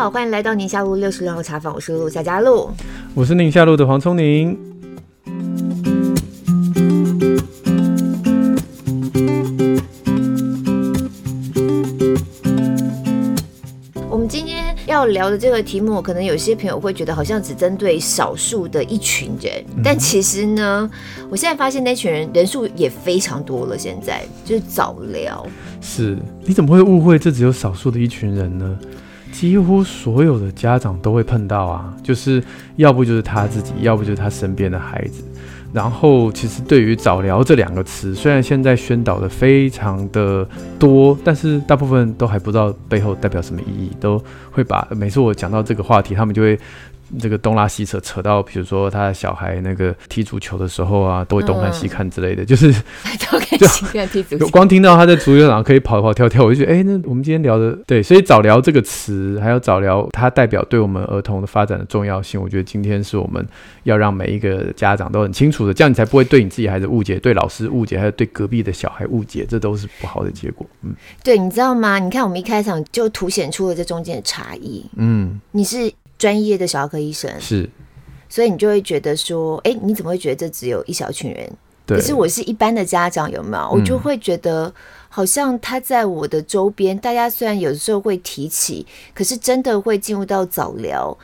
好，欢迎来到宁夏路六十六号茶坊，我是陆夏佳璐，我是宁夏路的黄聪宁。我们今天要聊的这个题目，可能有些朋友会觉得好像只针对少数的一群人，嗯、但其实呢，我现在发现那群人人数也非常多了。现在就是早聊，是，你怎么会误会这只有少数的一群人呢？几乎所有的家长都会碰到啊，就是要不就是他自己，要不就是他身边的孩子。然后，其实对于早疗这两个词，虽然现在宣导的非常的多，但是大部分都还不知道背后代表什么意义，都会把每次我讲到这个话题，他们就会。这个东拉西扯，扯到比如说他的小孩那个踢足球的时候啊，都会东看西看之类的，嗯、就是 东看西看踢足球。光听到他在足球场可以跑跑跳跳，我就觉得，哎，那我们今天聊的对，所以早聊这个词，还有早聊它代表对我们儿童的发展的重要性，我觉得今天是我们要让每一个家长都很清楚的，这样你才不会对你自己孩子误解，对老师误解，还有对隔壁的小孩误解，这都是不好的结果。嗯，对，你知道吗？你看我们一开场就凸显出了这中间的差异。嗯，你是。专业的小儿科医生是，所以你就会觉得说，哎、欸，你怎么会觉得这只有一小群人？可是我是一般的家长，有没有？我就会觉得，好像他在我的周边，嗯、大家虽然有时候会提起，可是真的会进入到早疗。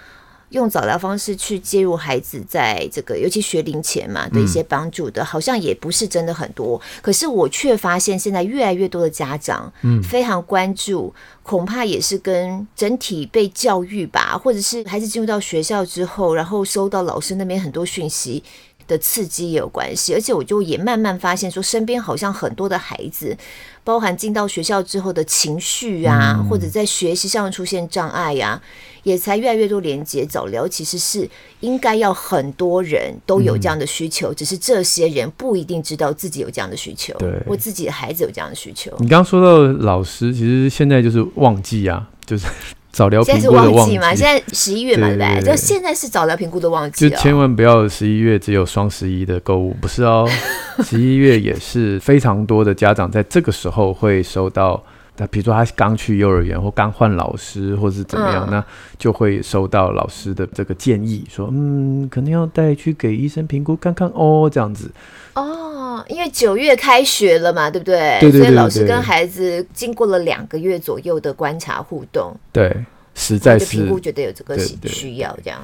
用早疗方式去介入孩子在这个，尤其学龄前嘛的一些帮助的，好像也不是真的很多。可是我却发现，现在越来越多的家长，嗯，非常关注，恐怕也是跟整体被教育吧，或者是孩子进入到学校之后，然后收到老师那边很多讯息的刺激也有关系。而且我就也慢慢发现，说身边好像很多的孩子。包含进到学校之后的情绪啊，嗯、或者在学习上出现障碍呀、啊，也才越来越多连接。早疗其实是应该要很多人都有这样的需求，嗯、只是这些人不一定知道自己有这样的需求，对，或自己的孩子有这样的需求。你刚刚说到老师，其实现在就是旺季啊，就是。早疗评估的旺季嘛？现在十一月嘛，对不对？就现在是早疗评估的旺季，就千万不要十一月只有双十一的购物，不是哦。十一月也是非常多的家长在这个时候会收到，那比如说他刚去幼儿园或刚换老师，或是怎么样，嗯、那就会收到老师的这个建议，说嗯，可能要带去给医生评估看看哦，这样子。哦，因为九月开学了嘛，对不对？对对对对对，所以老师跟孩子经过了两个月左右的观察互动，对，实在是评估觉得有这个需要这样。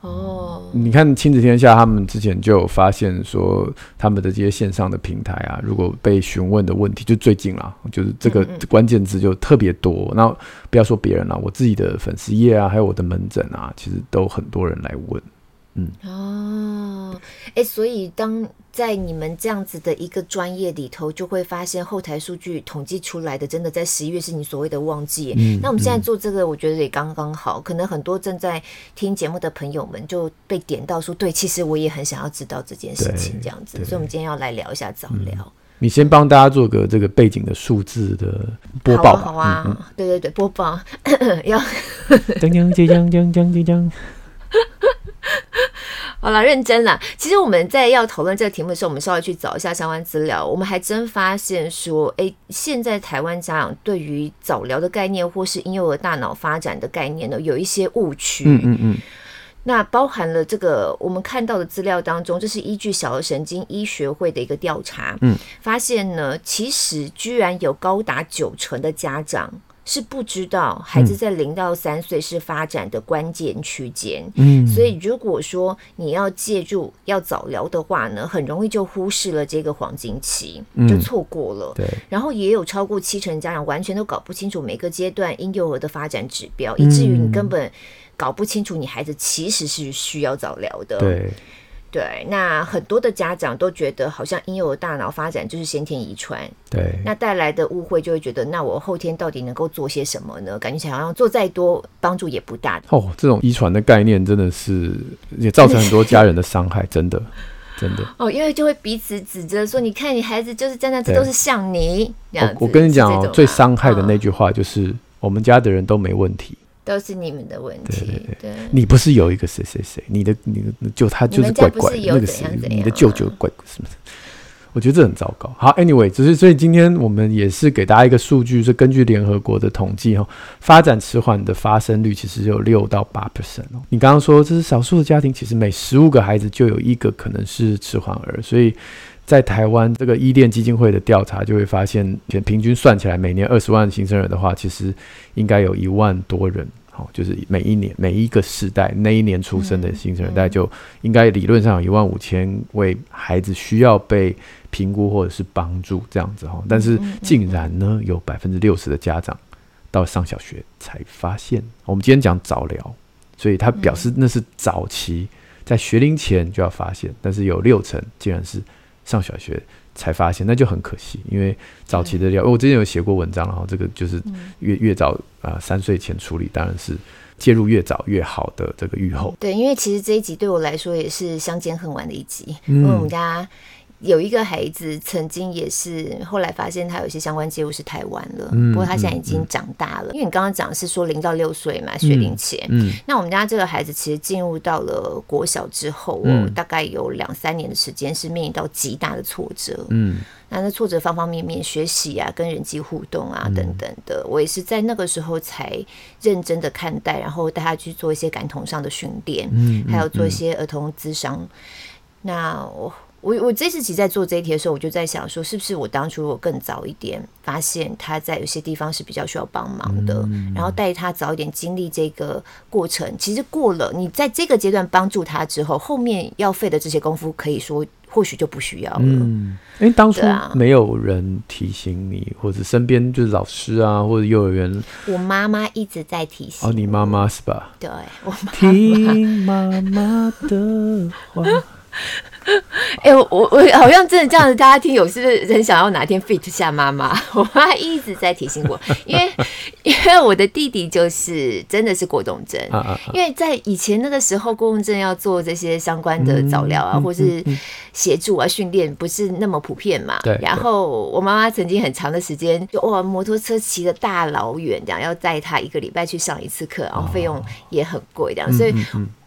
哦，你看亲子天下他们之前就有发现说，他们的这些线上的平台啊，如果被询问的问题，就最近啊，就是这个关键字就特别多。那、不要说别人了、啊，我自己的粉丝页啊，还有我的门诊啊，其实都很多人来问。嗯哦，哎，所以当在你们这样子的一个专业里头，就会发现后台数据统计出来的，真的在十一月是你所谓的旺季。嗯，那我们现在做这个，我觉得也刚刚好。嗯、可能很多正在听节目的朋友们就被点到说，对，其实我也很想要知道这件事情，这样子。所以，我们今天要来聊一下早疗、嗯。你先帮大家做个这个背景的数字的播报吧。好啊，好啊，对对对，播报 要。好了，认真了。其实我们在要讨论这个题目的时候，我们稍微去找一下相关资料，我们还真发现说，哎，现在台湾家长对于早疗的概念，或是婴幼儿大脑发展的概念呢，有一些误区。嗯嗯嗯。那包含了这个我们看到的资料当中，这是依据小儿神经医学会的一个调查，嗯，发现呢，其实居然有高达九成的家长。是不知道孩子在零到三岁是发展的关键区间，嗯，所以如果说你要借助要早疗的话呢，很容易就忽视了这个黄金期，就错过了。对，然后也有超过七成家长完全都搞不清楚每个阶段婴幼儿的发展指标，以至于你根本搞不清楚你孩子其实是需要早疗的。对。对，那很多的家长都觉得，好像婴幼儿大脑发展就是先天遗传。对，那带来的误会就会觉得，那我后天到底能够做些什么呢？感觉好像做再多帮助也不大。哦，这种遗传的概念真的是也造成很多家人的伤害，真的，真的。哦，因为就会彼此指责说，你看你孩子就是在那，这都是像你这样子。我，我跟你讲，最伤害的那句话就是，哦，我们家的人都没问题。都是你们的问题。对，对，对，你不是有一个谁谁谁？你的你的就他就是怪怪的，那个谁，你的舅舅怪怪是不是？我觉得这很糟糕。好，Anyway，只是所以今天我们也是给大家一个数据，是根据联合国的统计哈，发展迟缓的发生率其实有六到八 percent 哦。你刚刚说这是少数的家庭，其实每十五个孩子就有一个可能是迟缓儿，所以在台湾这个伊甸基金会的调查就会发现，平均算起来每年二十万新生儿的话，其实应该有一万多人。好，就是每一年每一个世代那一年出生的新生儿，大概就应该理论上有一万五千位孩子需要被评估或者是帮助这样子哈。但是竟然呢，有百分之六十的家长到上小学才发现。我们今天讲早疗，所以他表示那是早期在学龄前就要发现，但是有六成竟然是上小学。才发现，那就很可惜，因为早期的疗，我之前有写过文章，然后这个就是越越早啊、呃、三岁前处理，当然是介入越早越好的这个预后。对，因为其实这一集对我来说也是相见恨晚的一集，因为我们家。有一个孩子曾经也是，后来发现他有一些相关介入是台湾了，不过他现在已经长大了。因为你刚刚讲是说零到六岁嘛，学龄前。嗯那我们家这个孩子其实进入到了国小之后，我大概有两三年的时间是面临到极大的挫折。嗯，那那挫折方方面面，学习啊，跟人际互动啊等等的，我也是在那个时候才认真的看待，然后带他去做一些感统上的训练，嗯还有做一些儿童咨商。那我。我我这次其实在做这一题的时候，我就在想说，是不是我当初我更早一点发现他在有些地方是比较需要帮忙的，嗯、然后带他早一点经历这个过程。其实过了你在这个阶段帮助他之后，后面要费的这些功夫，可以说或许就不需要了。嗯，因为当初没有人提醒你，啊、或者身边就是老师啊，或者幼儿园，我妈妈一直在提醒。哦，你妈妈是吧？对，我妈妈听妈妈的话。哎、欸，我我我好像真的这样子，大家听有是不是很想要哪天 fit 下妈妈？我妈一直在提醒我，因为因为我的弟弟就是真的是过动症，因为在以前那个时候，过动症要做这些相关的早疗啊，或是协助啊训练，不是那么普遍嘛。对。然后我妈妈曾经很长的时间，就哇，摩托车骑的大老远，这样要带他一个礼拜去上一次课，然后费用也很贵，这样，所以。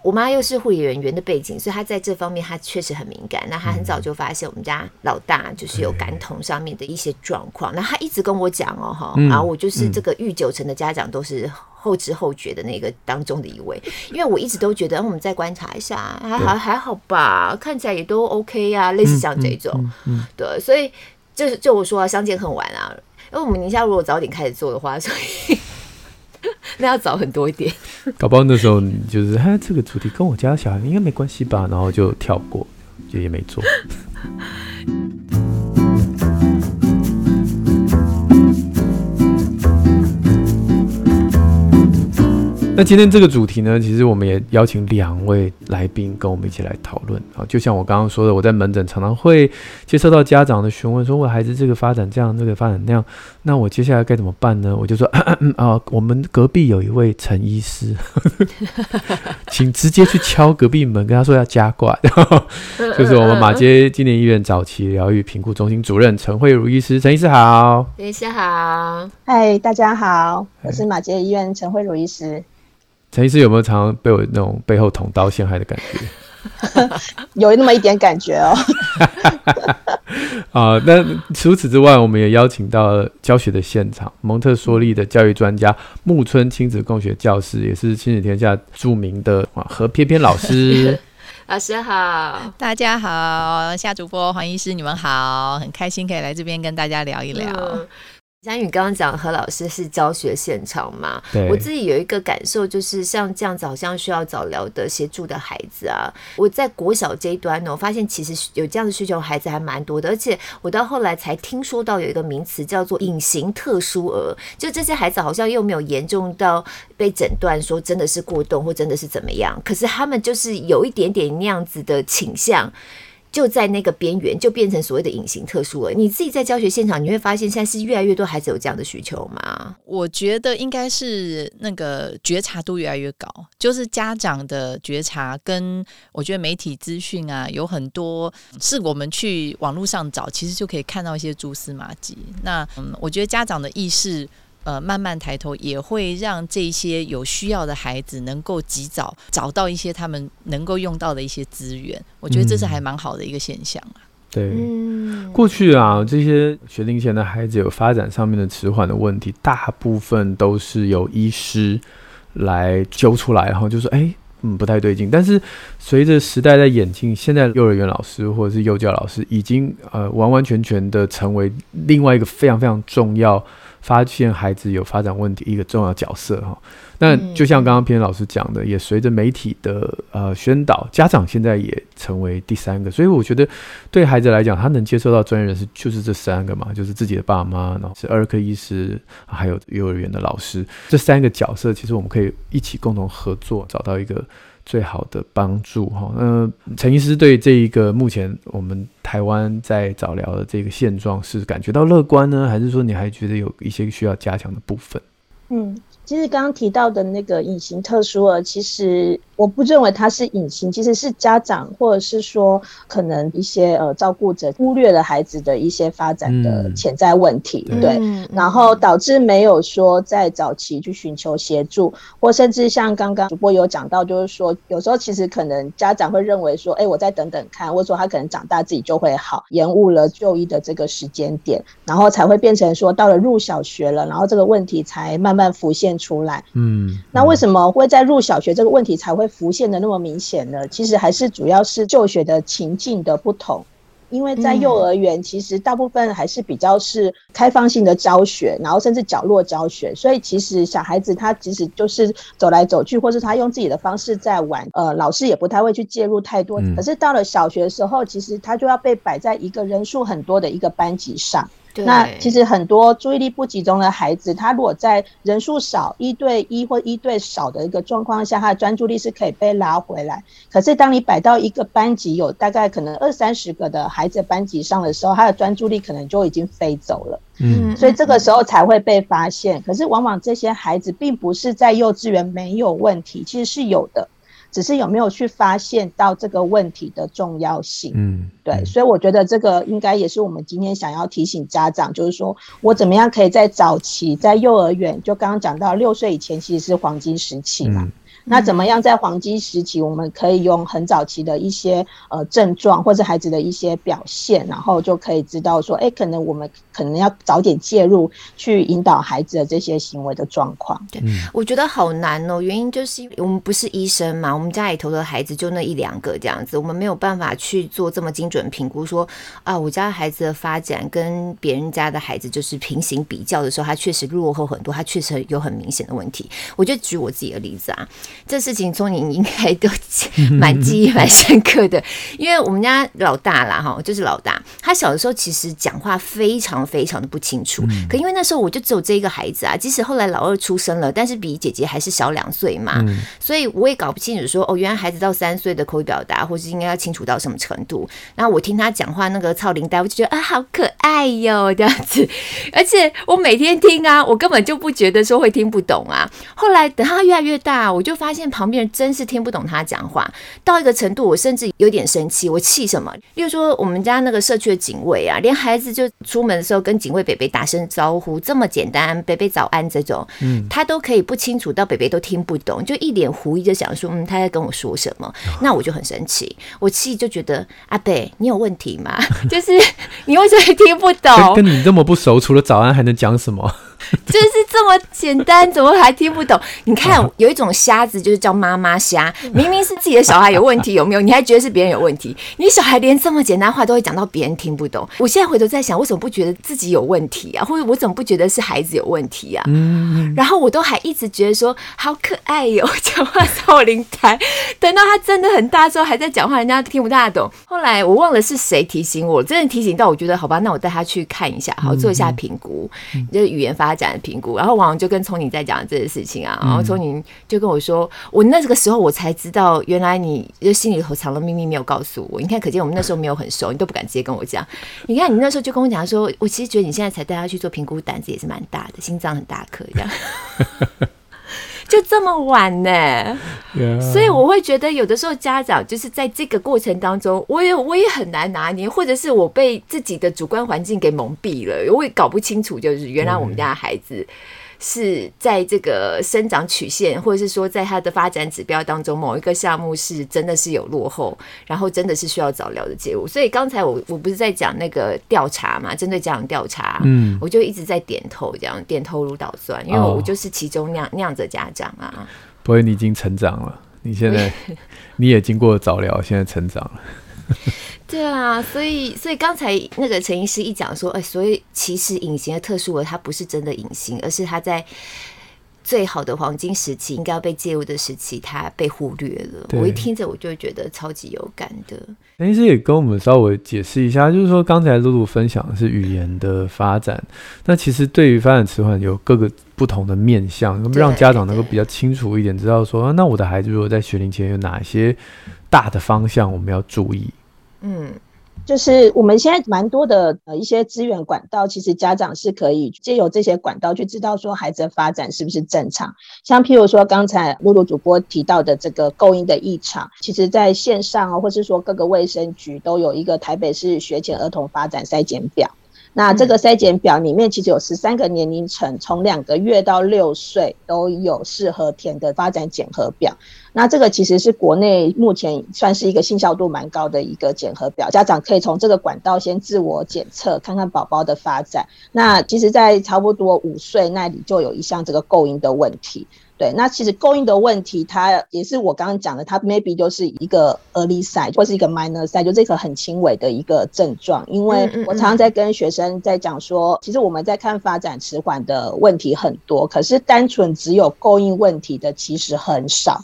我妈又是护理人员的背景，所以她在这方面她确实很敏感。那她很早就发现我们家老大就是有感统上面的一些状况。那她一直跟我讲哦，哈，然后我就是这个育九成的家长都是后知后觉的那个当中的一位，因为我一直都觉得我们再观察一下，还好还好吧，看起来也都 OK 呀，类似像这种，对，所以就是就我说啊，相见恨晚啊，因为我们宁夏如果早点开始做的话，所以。那要早很多一点，搞不好那时候你就是，哎，这个主题跟我家小孩应该没关系吧，然后就跳过，就也没做。那今天这个主题呢，其实我们也邀请两位来宾跟我们一起来讨论啊。就像我刚刚说的，我在门诊常常会接受到家长的询问，说我孩子这个发展这样，这个发展那样，那我接下来该怎么办呢？我就说啊，啊，我们隔壁有一位陈医师，请直接去敲隔壁门，跟他说要加挂，就是我们马街纪念医院早期疗愈评估中心主任陈慧如医师。陈医师好，陈医师好，嗨，大家好，我是马街医院陈慧如医师。陈医师有没有常常被我那种背后捅刀陷害的感觉？有那么一点感觉哦。啊，那除此之外，我们也邀请到了教学的现场，蒙特梭利的教育专家木村亲子共学教室，也是亲子天下著名的何翩翩老师。老师好，大家好，夏主播黄医师，你们好，很开心可以来这边跟大家聊一聊。嗯佳宇刚刚讲何老师是教学现场嘛？对我自己有一个感受，就是像这样子，好像需要早疗的协助的孩子啊，我在国小这一端呢，我发现其实有这样的需求的孩子还蛮多的，而且我到后来才听说到有一个名词叫做隐形特殊儿，就这些孩子好像又没有严重到被诊断说真的是过动或真的是怎么样，可是他们就是有一点点那样子的倾向。就在那个边缘，就变成所谓的隐形特殊了。你自己在教学现场，你会发现现在是越来越多孩子有这样的需求吗？我觉得应该是那个觉察度越来越高，就是家长的觉察跟我觉得媒体资讯啊，有很多是我们去网络上找，其实就可以看到一些蛛丝马迹。那嗯，我觉得家长的意识。呃，慢慢抬头也会让这些有需要的孩子能够及早找到一些他们能够用到的一些资源。我觉得这是还蛮好的一个现象啊。对，嗯，过去啊，这些学龄前的孩子有发展上面的迟缓的问题，大部分都是由医师来揪出来，然后就说，哎，嗯，不太对劲。但是随着时代在演进，现在幼儿园老师或者是幼教老师已经呃完完全全的成为另外一个非常非常重要，发现孩子有发展问题一个重要角色哈。那就像刚刚偏老师讲的，也随着媒体的呃宣导，家长现在也成为第三个，所以我觉得对孩子来讲，他能接受到专业人士就是这三个嘛，就是自己的爸妈，然后是儿科医师，还有幼儿园的老师，这三个角色，其实我们可以一起共同合作，找到一个最好的帮助哈。那陈医师对这一个目前我们台湾在早疗的这个现状是感觉到乐观呢，还是说你还觉得有一些需要加强的部分？嗯。其实刚刚提到的那个隐形特殊儿，其实我不认为它是隐形，其实是家长或者是说可能一些呃照顾者忽略了孩子的一些发展的潜在问题，嗯、对，然后导致没有说在早期去寻求协助，或甚至像刚刚主播有讲到，就是说有时候其实可能家长会认为说，哎，我再等等看，或者说他可能长大自己就会好，延误了就医的这个时间点，然后才会变成说到了入小学了，然后这个问题才慢慢浮现出来，嗯，嗯，那为什么会在入小学这个问题才会浮现的那么明显呢？其实还是主要是就学的情境的不同，因为在幼儿园，其实大部分还是比较是开放性的教学，然后甚至角落教学，所以其实小孩子他即使就是走来走去，或是他用自己的方式在玩，呃，老师也不太会去介入太多。可是到了小学的时候，其实他就要被摆在一个人数很多的一个班级上。那其实很多注意力不集中的孩子，他如果在人数少、一对一或一对少的一个状况下，他的专注力是可以被拉回来。可是当你摆到一个班级有大概可能二三十个的孩子班级上的时候，他的专注力可能就已经飞走了。嗯，所以这个时候才会被发现。可是往往这些孩子并不是在幼稚园没有问题，其实是有的。只是有没有去发现到这个问题的重要性？嗯，对，所以我觉得这个应该也是我们今天想要提醒家长，就是说我怎么样可以在早期，在幼儿园，就刚刚讲到六岁以前其实是黄金时期嘛。嗯那怎么样在黄金时期，我们可以用很早期的一些呃症状，或者孩子的一些表现，然后就可以知道说，哎，可能我们可能要早点介入，去引导孩子的这些行为的状况。对，我觉得好难哦，原因就是因为我们不是医生嘛，我们家里头的孩子就那一两个这样子，我们没有办法去做这么精准评估，说啊，我家孩子的发展跟别人家的孩子就是平行比较的时候，他确实落后很多，他确实有很明显的问题。我就举我自己的例子啊。这事情从你应该都蛮记忆蛮深刻的，因为我们家老大啦，哈，就是老大，他小的时候其实讲话非常非常的不清楚，可因为那时候我就只有这一个孩子啊，即使后来老二出生了，但是比姐姐还是小两岁嘛，所以我也搞不清楚说哦，原来孩子到三岁的口语表达，或是应该要清楚到什么程度。然后我听他讲话那个操林带，我就觉得啊，好可爱哟这样子，而且我每天听啊，我根本就不觉得说会听不懂啊。后来等他越来越大，我就发现旁边人真是听不懂他讲话，到一个程度，我甚至有点生气。我气什么？例如说，我们家那个社区的警卫啊，连孩子就出门的时候跟警卫北北打声招呼，这么简单，北北早安这种，嗯，他都可以不清楚，到北北都听不懂，就一脸狐疑，就想说，嗯，他在跟我说什么？那我就很生气，我气就觉得，阿北，你有问题吗？就是 你为什么听不懂？跟你这么不熟，除了早安还能讲什么？就是这么简单，怎么还听不懂？你看，有一种瞎子，就是叫妈妈瞎。明明是自己的小孩有问题，有没有？你还觉得是别人有问题？你小孩连这么简单话都会讲到别人听不懂。我现在回头在想，为什么不觉得自己有问题啊？或者我怎么不觉得是孩子有问题啊？嗯。然后我都还一直觉得说好可爱哟，讲话超灵台。等到他真的很大之后，还在讲话，人家听不大懂。后来我忘了是谁提醒我，真的提醒到我觉得好吧，那我带他去看一下，好做一下评估，就是语言发。讲的评估，然后网上就跟聪宁在讲这件事情啊，然后聪宁就跟我说，我那个时候我才知道，原来你就心里头藏了秘密没有告诉我。你看，可见我们那时候没有很熟，你都不敢直接跟我讲。你看，你那时候就跟我讲说，我其实觉得你现在才带他去做评估，胆子也是蛮大的，心脏很大颗这样。就这么晚呢.所以我会觉得有的时候家长就是在这个过程当中，我也我也很难拿捏，或者是我被自己的主观环境给蒙蔽了，我也搞不清楚，就是原来我们家的孩子是在这个生长曲线，或者是说在它的发展指标当中，某一个项目是真的是有落后，然后真的是需要早疗的介入。所以刚才我我不是在讲那个调查嘛，针对家长调查，嗯，我就一直在点头，这样点头如捣蒜，因为我就是其中那样那样子的家长啊。不会，你已经成长了，你现在 你也经过早疗，现在成长了。对啊，所以所以刚才那个陈医师一讲说，哎，所以其实隐形的特殊额它不是真的隐形，而是它在最好的黄金时期应该要被介入的时期，它被忽略了。我一听着我就会觉得超级有感的。陈医师也跟我们稍微解释一下，就是说刚才露露分享的是语言的发展，那其实对于发展迟缓有各个不同的面向，让家长能够比较清楚一点，知道说，那我的孩子如果在学龄前有哪些大的方向我们要注意。嗯，就是我们现在蛮多的呃一些资源管道，其实家长是可以借由这些管道去知道说孩子的发展是不是正常。像譬如说刚才露露主播提到的这个构音的异常，其实在线上啊，或是说各个卫生局都有一个台北市学前儿童发展筛检表。那这个筛检表里面其实有十三个年龄层，从两个月到六岁都有适合填的发展检核表。那这个其实是国内目前算是一个信效度蛮高的一个检核表，家长可以从这个管道先自我检测，看看宝宝的发展。那其实，在差不多五岁那里就有一项这个构音的问题。对，那其实构音的问题，它也是我刚刚讲的，它 maybe 就是一个 early sign 或是一个 minor sign，就这个很轻微的一个症状。因为我常常在跟学生在讲说，其实我们在看发展迟缓的问题很多，可是单纯只有构音问题的其实很少。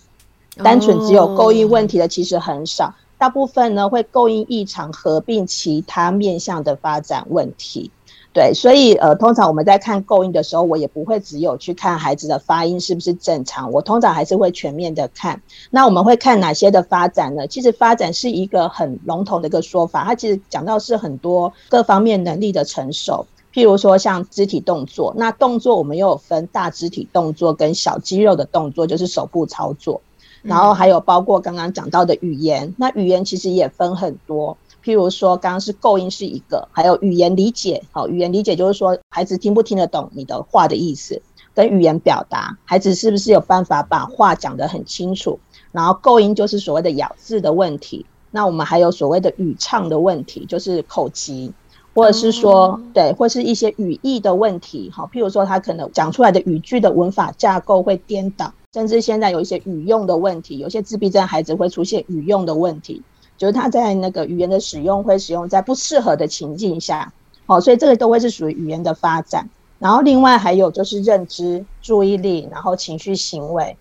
单纯只有构音问题的其实很少，大部分呢会构音异常合并其他面向的发展问题。对，所以呃，通常我们在看构音的时候，我也不会只有去看孩子的发音是不是正常，我通常还是会全面的看。那我们会看哪些的发展呢？其实发展是一个很笼统的一个说法，它其实讲到是很多各方面能力的成熟。譬如说像肢体动作，那动作我们又有分大肢体动作跟小肌肉的动作，就是手部操作。然后还有包括刚刚讲到的语言，那语言其实也分很多，譬如说刚刚是构音是一个，还有语言理解，好，语言理解就是说孩子听不听得懂你的话的意思，跟语言表达，孩子是不是有办法把话讲得很清楚，然后构音就是所谓的咬字的问题，那我们还有所谓的语唱的问题，就是口吃，或者是说对，或是一些语义的问题，好，譬如说他可能讲出来的语句的文法架构会颠倒。甚至现在有一些语用的问题，有些自闭症孩子会出现语用的问题，就是他在那个语言的使用会使用在不适合的情境下，哦，所以这个都会是属于语言的发展。然后另外还有就是认知、注意力，然后情绪行为，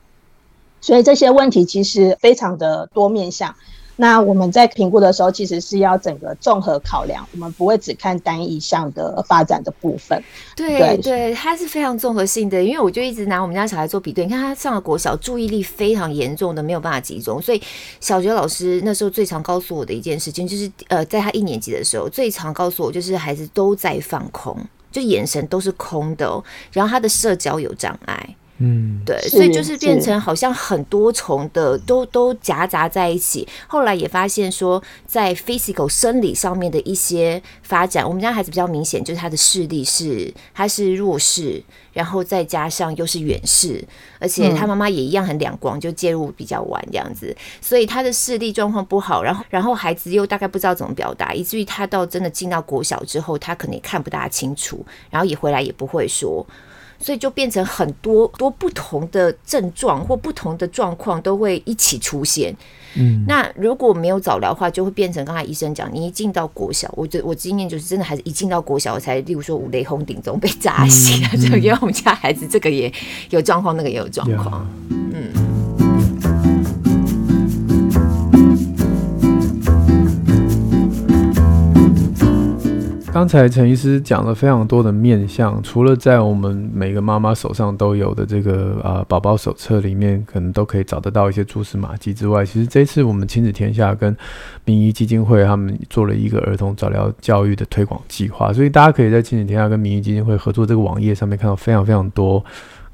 所以这些问题其实非常的多面向。那我们在评估的时候，其实是要整个综合考量，我们不会只看单一项的发展的部分。对对，对，它是非常综合性的，因为我就一直拿我们家小孩做比对，你看他上了国小，注意力非常严重的没有办法集中，所以小学老师那时候最常告诉我的一件事情，就是呃，在他一年级的时候，最常告诉我就是孩子都在放空，就眼神都是空的哦，然后他的社交有障碍。嗯，对，所以就是变成好像很多重的都都夹杂在一起。后来也发现说，在 physical 生理上面的一些发展，我们家孩子比较明显，就是他的视力是他是弱视，然后再加上又是远视，而且他妈妈也一样很两光，就介入比较晚这样子，所以他的视力状况不好。然后然后孩子又大概不知道怎么表达，以至于他到真的进到国小之后，他可能也看不大清楚，然后也回来也不会说。所以就变成很多多不同的症状或不同的状况都会一起出现。嗯，那如果没有早疗的话，就会变成刚才医生讲，你一进到国小，我我经验就是真的，还是一进到国小我才，例如说五雷轰顶中被炸醒了，就、嗯、因为我们家孩子这个也有状况，那个也有状况。嗯。刚才陈医师讲了非常多的面相，除了在我们每个妈妈手上都有的这个呃宝宝手册里面，可能都可以找得到一些蛛丝马迹之外，其实这次我们亲子天下跟民医基金会他们做了一个儿童早疗教育的推广计划，所以大家可以在亲子天下跟民医基金会合作这个网页上面看到非常非常多。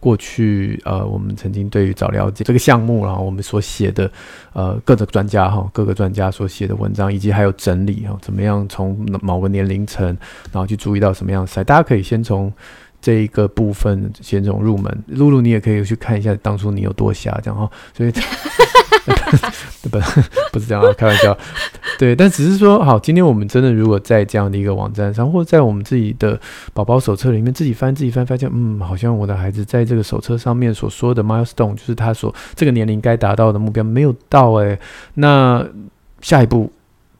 过去呃，我们曾经对于早了解这个项目，然后我们所写的呃各个专家哈，各个专家所写的文章，以及还有整理哈，怎么样从某个年龄层，然后去注意到什么样的赛，大家可以先从这一个部分先从入门。露露，你也可以去看一下当初你有多瞎，这样哈。所以 不不 不是这样啊，开玩笑。对，但只是说，好，今天我们真的如果在这样的一个网站上，或者在我们自己的宝宝手册里面自己翻自己翻，发现嗯，好像我的孩子在这个手册上面所说的 milestone，就是他所这个年龄该达到的目标没有到哎，那下一步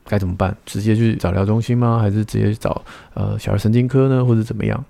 该怎么办？直接去找疗中心吗？还是直接去找呃小儿神经科呢？或者怎么样？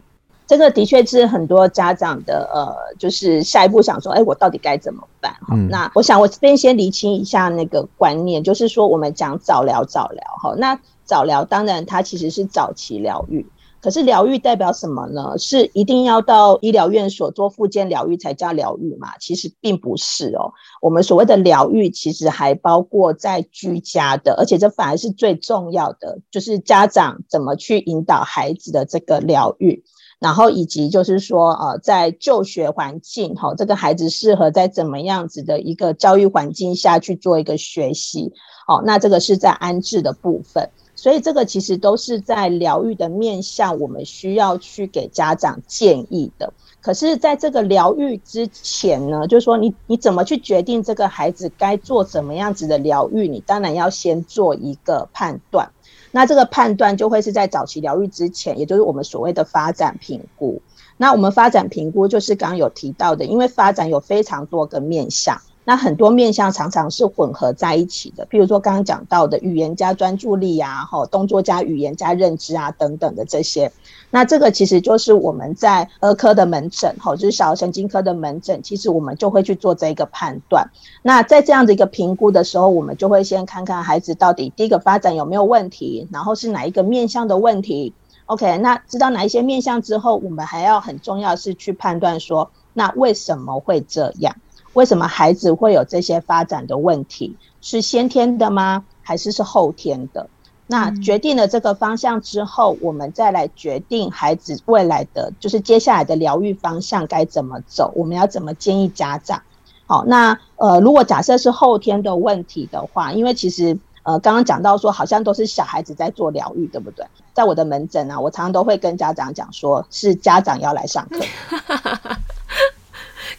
这个的确是很多家长的呃，就是下一步想说，哎，我到底该怎么办？哈、嗯，那我想我这边先厘清一下那个观念，就是说我们讲早疗，早疗哈，那早疗当然它其实是早期疗愈，可是疗愈代表什么呢？是一定要到医疗院所做复健疗愈才叫疗愈嘛？其实并不是哦，我们所谓的疗愈其实还包括在居家的，而且这反而是最重要的，就是家长怎么去引导孩子的这个疗育。然后以及就是说，呃，在就学环境，哈，这个孩子适合在怎么样子的一个教育环境下去做一个学习，哦，那这个是在安置的部分，所以这个其实都是在疗育的面向，我们需要去给家长建议的。可是，在这个疗育之前呢，就是说你你怎么去决定这个孩子该做怎么样子的疗育，你当然要先做一个判断。那这个判断就会是在早期疗愈之前，也就是我们所谓的发展评估。那我们发展评估就是刚刚有提到的，因为发展有非常多个面向。那很多面向常常是混合在一起的，譬如说刚刚讲到的语言加专注力啊，哈，动作加语言加认知啊等等的这些。那这个其实就是我们在儿科的门诊，哈，就是小儿神经科的门诊，其实我们就会去做这一个判断。那在这样的一个评估的时候，我们就会先看看孩子到底第一个发展有没有问题，然后是哪一个面向的问题。OK，那知道哪一些面向之后，我们还要很重要是去判断说，那为什么会这样？为什么孩子会有这些发展的问题？是先天的吗？还是是后天的？那决定了这个方向之后，我们再来决定孩子未来的，就是接下来的疗愈方向该怎么走？我们要怎么建议家长？好，那呃，如果假设是后天的问题的话，因为其实呃，刚刚讲到说，好像都是小孩子在做疗愈，对不对？在我的门诊啊，我常常都会跟家长讲说，是家长要来上课。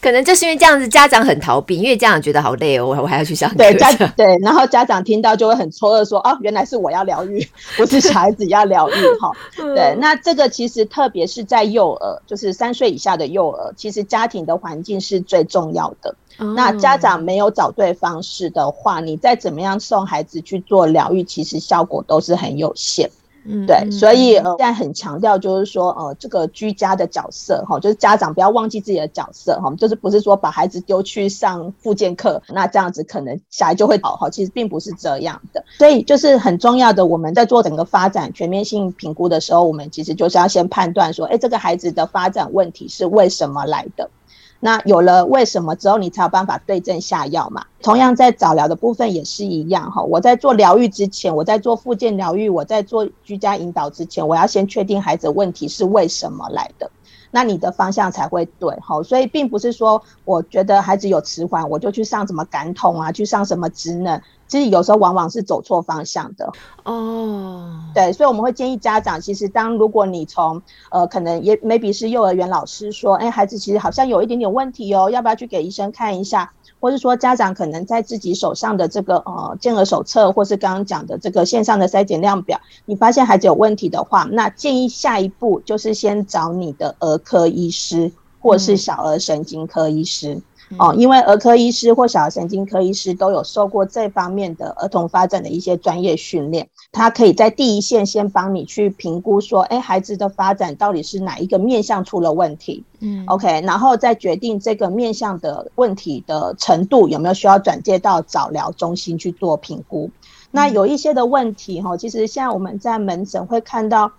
可能就是因为这样子，家长很逃避，因为家长觉得好累哦，我我还要去上课。对家对，然后家长听到就会很错愕，说：“哦，原来是我要疗愈，不是小孩子要疗愈。”哈，对，那这个其实特别是在幼儿，就是三岁以下的幼儿，其实家庭的环境是最重要的。嗯、那家长没有找对方式的话，你再怎么样送孩子去做疗愈，其实效果都是很有限。嗯，对，所以呃，现在很强调就是说，呃，这个居家的角色哈，就是家长不要忘记自己的角色哈，就是不是说把孩子丢去上复健课，那这样子可能小孩就会好哈，其实并不是这样的。所以就是很重要的，我们在做整个发展全面性评估的时候，我们其实就是要先判断说，哎，这个孩子的发展问题是为什么来的。那有了为什么之后，你才有办法对症下药嘛？同样在早疗的部分也是一样哈。我在做疗愈之前，我在做复健疗愈，我在做居家引导之前，我要先确定孩子问题是为什么来的。那你的方向才会对哈，所以并不是说我觉得孩子有迟缓，我就去上什么感统啊，去上什么职能，其实有时候往往是走错方向的哦。对，所以我们会建议家长，其实当如果你从呃可能也 maybe 是幼儿园老师说，哎，孩子其实好像有一点点问题哦，要不要去给医生看一下？或是说家长可能在自己手上的这个呃健儿手册，或是刚刚讲的这个线上的筛检量表，你发现孩子有问题的话，那建议下一步就是先找你的儿科医师，或是小儿神经科医师。嗯哦，因为儿科医师或小儿神经科医师都有受过这方面的儿童发展的一些专业训练，他可以在第一线先帮你去评估说，哎，孩子的发展到底是哪一个面向出了问题，嗯，OK，然后再决定这个面向的问题的程度有没有需要转介到早疗中心去做评估。那有一些的问题哈，其实现在我们在门诊会看到，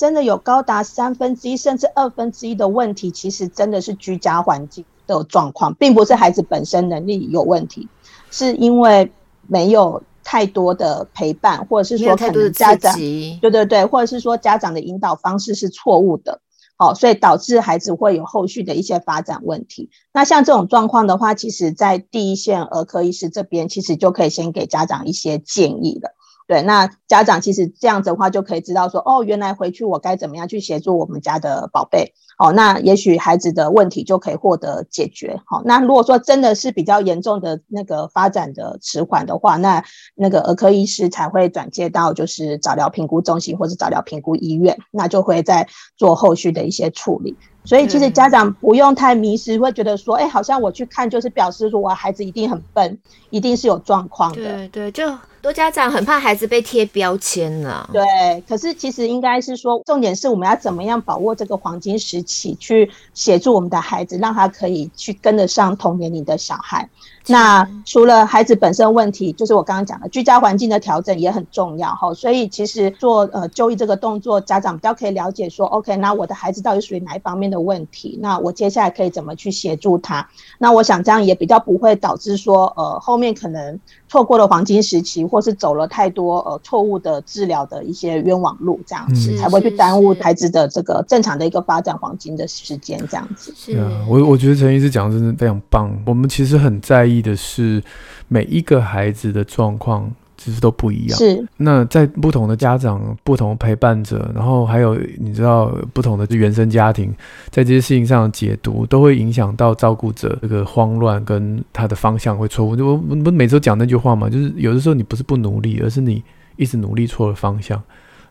真的有高达三分之一甚至二分之一的问题，其实真的是居家环境的状况，并不是孩子本身能力有问题，是因为没有太多的陪伴，或者是说可能家长，对对对，或者是说家长的引导方式是错误的，好，所以导致孩子会有后续的一些发展问题。那像这种状况的话，其实在第一线儿科医师这边，其实就可以先给家长一些建议了。对，那家长其实这样子的话就可以知道说，哦，原来回去我该怎么样去协助我们家的宝贝。哦，那也许孩子的问题就可以获得解决。好，那如果说真的是比较严重的那个发展的迟缓的话，那那个儿科医师才会转介到就是早疗评估中心或者早疗评估医院，那就会再做后续的一些处理。所以其实家长不用太迷失，会觉得说，哎、欸，好像我去看就是表示说我孩子一定很笨，一定是有状况的。对对，就多家长很怕孩子被贴标签呢。对，可是其实应该是说，重点是我们要怎么样把握这个黄金时期，去协助我们的孩子，让他可以去跟得上同年龄的小孩。那除了孩子本身问题，就是我刚刚讲的居家环境的调整也很重要哈。所以其实做呃就医这个动作，家长比较可以了解说，OK，那我的孩子到底属于哪一方面的问题？那我接下来可以怎么去协助他？那我想这样也比较不会导致说，呃，后面可能错过了黄金时期，或是走了太多呃错误的治疗的一些冤枉路，这样子才会去耽误孩子的这个正常的一个发展黄金的时间，这样子。是啊，我我觉得陈医师讲的真的非常棒。我们其实很在意的是每一个孩子的状况其实都不一样。是，那在不同的家长、不同的陪伴者，然后还有你知道不同的原生家庭，在这些事情上的解读，都会影响到照顾者这个慌乱跟他的方向会错误。就我我们每周讲那句话嘛，就是有的时候你不是不努力，而是你一直努力错了方向，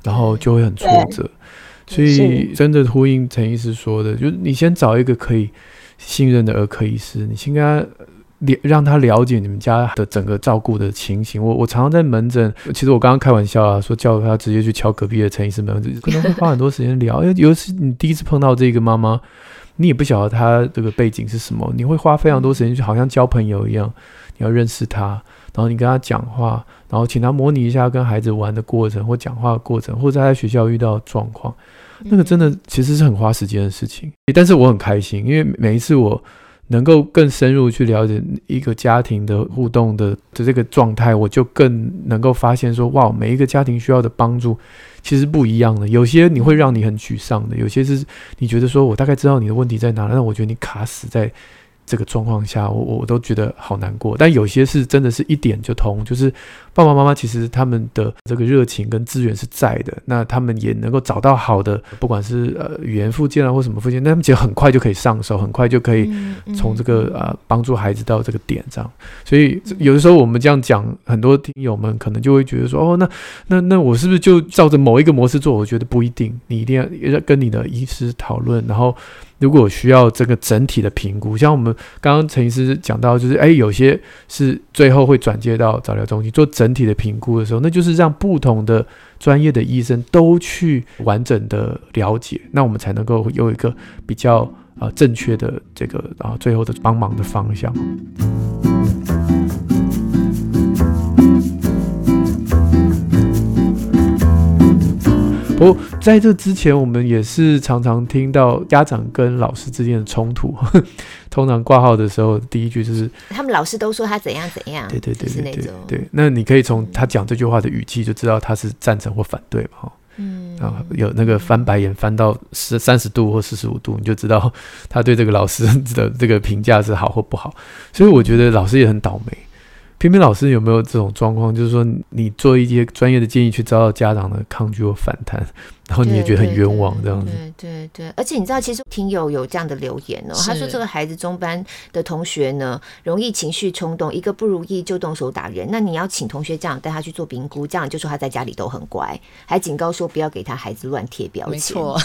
然后就会很挫折。所以真的呼应陈医师说的，就是你先找一个可以信任的儿科医师，你先跟他。让他了解你们家的整个照顾的情形。我我常常在门诊，其实我刚刚开玩笑啊，说叫他直接去敲隔壁的陈医师门诊，可能会花很多时间聊。因为尤其你第一次碰到这个妈妈，你也不晓得她这个背景是什么，你会花非常多时间，就好像交朋友一样，你要认识她，然后你跟他讲话，然后请他模拟一下跟孩子玩的过程或讲话的过程，或者在学校遇到的状况，那个真的其实是很花时间的事情。但是我很开心，因为每一次我。能够更深入去了解一个家庭的互动的的这个状态，我就更能够发现说，哇，每一个家庭需要的帮助其实不一样的。有些你会让你很沮丧的，有些是你觉得说我大概知道你的问题在哪，但我觉得你卡死在。这个状况下，我我都觉得好难过。但有些是真的是一点就通，就是爸爸妈妈其实他们的这个热情跟资源是在的，那他们也能够找到好的，不管是呃语言附件啊或什么附件，那他们其实很快就可以上手，很快就可以从这个呃帮助孩子到这个点上。所以有的时候我们这样讲，很多听友们可能就会觉得说，哦，那那那我是不是就照着某一个模式做？我觉得不一定，你一定要跟你的医师讨论，然后。如果需要这个整体的评估，像我们刚刚陈医师讲到，就是哎，有些是最后会转接到早疗中心做整体的评估的时候，那就是让不同的专业的医生都去完整的了解，那我们才能够有一个比较啊、正确的这个啊最后的帮忙的方向。不过，在这之前，我们也是常常听到家长跟老师之间的冲突。通常挂号的时候，第一句就是他们老师都说他怎样怎样。对对对对对对。那你可以从他讲这句话的语气就知道他是赞成或反对嘛？嗯。啊，有那个翻白眼翻到十三十度或四十五度，你就知道他对这个老师的这个评价是好或不好。所以我觉得老师也很倒霉。偏偏老师有没有这种状况？就是说，你做一些专业的建议，去遭到家长的抗拒或反弹，然后你也觉得很冤枉，这样子。对对对，而且你知道，其实听友有这样的留言哦，他说这个孩子中班的同学呢，容易情绪冲动，一个不如意就动手打人。那你要请同学家长带他去做评估，这样就说他在家里都很乖，还警告说不要给他孩子乱贴标签。没错，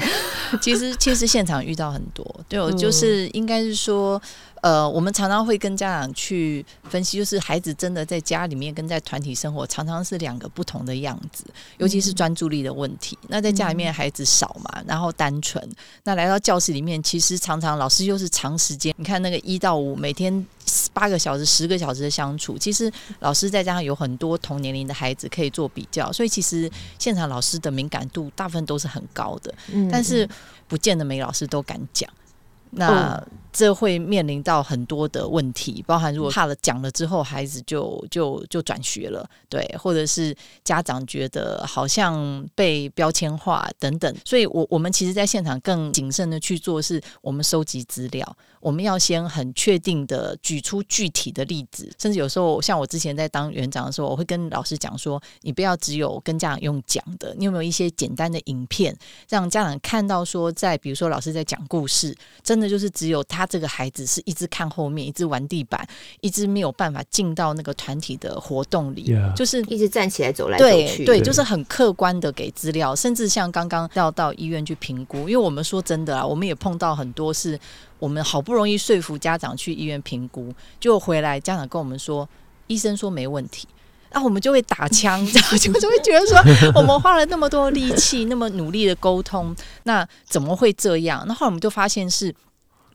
其实其实现场遇到很多，对，我就是应该是说。呃，我们常常会跟家长去分析，就是孩子真的在家里面跟在团体生活常常是两个不同的样子，尤其是专注力的问题。那在家里面孩子少嘛，然后单纯，那来到教室里面，其实常常老师又是长时间，你看那个一到五每天八个小时、十个小时的相处，其实老师再加上有很多同年龄的孩子可以做比较，所以其实现场老师的敏感度大部分都是很高的，但是不见得每个老师都敢讲。那这会面临到很多的问题，包含如果怕了讲了之后，孩子就就就转学了，对，或者是家长觉得好像被标签化等等，所以我我们其实在现场更谨慎的去做，是我们收集资料，我们要先很确定的举出具体的例子，甚至有时候像我之前在当园长的时候，我会跟老师讲说，你不要只有跟家长用讲的，你有没有一些简单的影片，让家长看到说，在比如说老师在讲故事，真的就是只有他。他这个孩子是一直看后面，一直玩地板，一直没有办法进到那个团体的活动里，Yeah. 就是一直站起来走来走去。对，对，就是很客观的给资料，甚至像刚刚要到医院去评估，因为我们说真的啊，我们也碰到很多是我们好不容易说服家长去医院评估，就回来家长跟我们说，医生说没问题，那我们就会打枪，就就会觉得说，我们花了那么多力气，那么努力的沟通，那怎么会这样？那后来我们就发现是。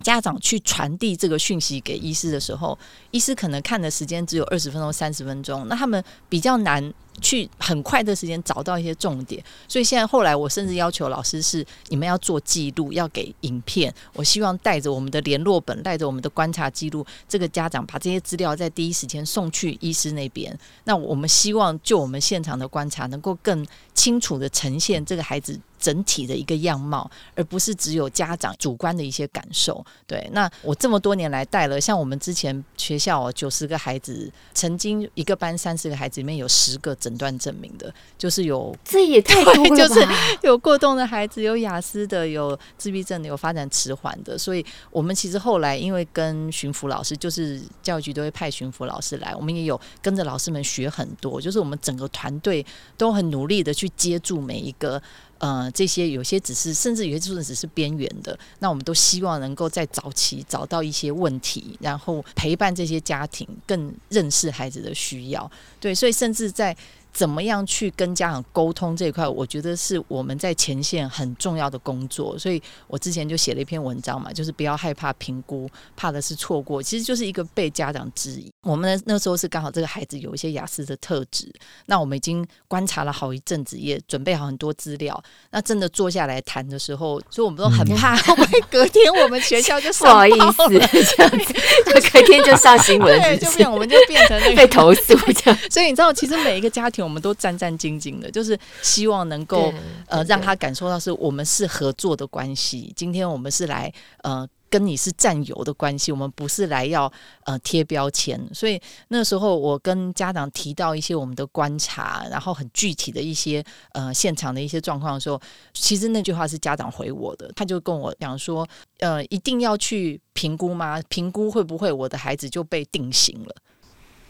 家长去传递这个讯息给医师的时候，医师可能看的时间只有二十分钟、三十分钟，那他们比较难。去很快的时间找到一些重点，所以现在后来我甚至要求老师是你们要做记录，要给影片。我希望带着我们的联络本，带着我们的观察记录，这个家长把这些资料在第一时间送去医师那边。那我们希望就我们现场的观察，能够更清楚的呈现这个孩子整体的一个样貌，而不是只有家长主观的一些感受。对，那我这么多年来带了，像我们之前学校九十个孩子，曾经一个班三十个孩子里面有十个。诊断证明的，就是有这也太多了吧，就是有过动的孩子，有雅思的，有自闭症的，有发展迟缓的。所以，我们其实后来因为跟巡抚老师，就是教育局都会派巡抚老师来，我们也有跟着老师们学很多。就是我们整个团队都很努力的去接住每一个。呃，这些有些只是，甚至有些就是只是边缘的。那我们都希望能够在早期找到一些问题，然后陪伴这些家庭更认识孩子的需要。对，所以甚至在。怎么样去跟家长沟通这一块，我觉得是我们在前线很重要的工作。所以我之前就写了一篇文章嘛，就是不要害怕评估，怕的是错过。其实就是一个被家长质疑。我们那时候是刚好这个孩子有一些雅思的特质，那我们已经观察了好一阵子，也准备好很多资料。那真的坐下来谈的时候，所以我们都很怕，因为隔天我们学校就不好 意思这样子，就隔天就上新闻，对，就变我们就变成那个 被投诉这样。所以你知道，其实每一个家庭。我们都战战兢兢的，就是希望能够呃让他感受到是我们是合作的关系。今天我们是来呃跟你是战友的关系，我们不是来要呃贴标签。所以那时候我跟家长提到一些我们的观察，然后很具体的一些呃现场的一些状况的时候，其实那句话是家长回我的，他就跟我讲说，呃，一定要去评估吗？评估会不会我的孩子就被定型了？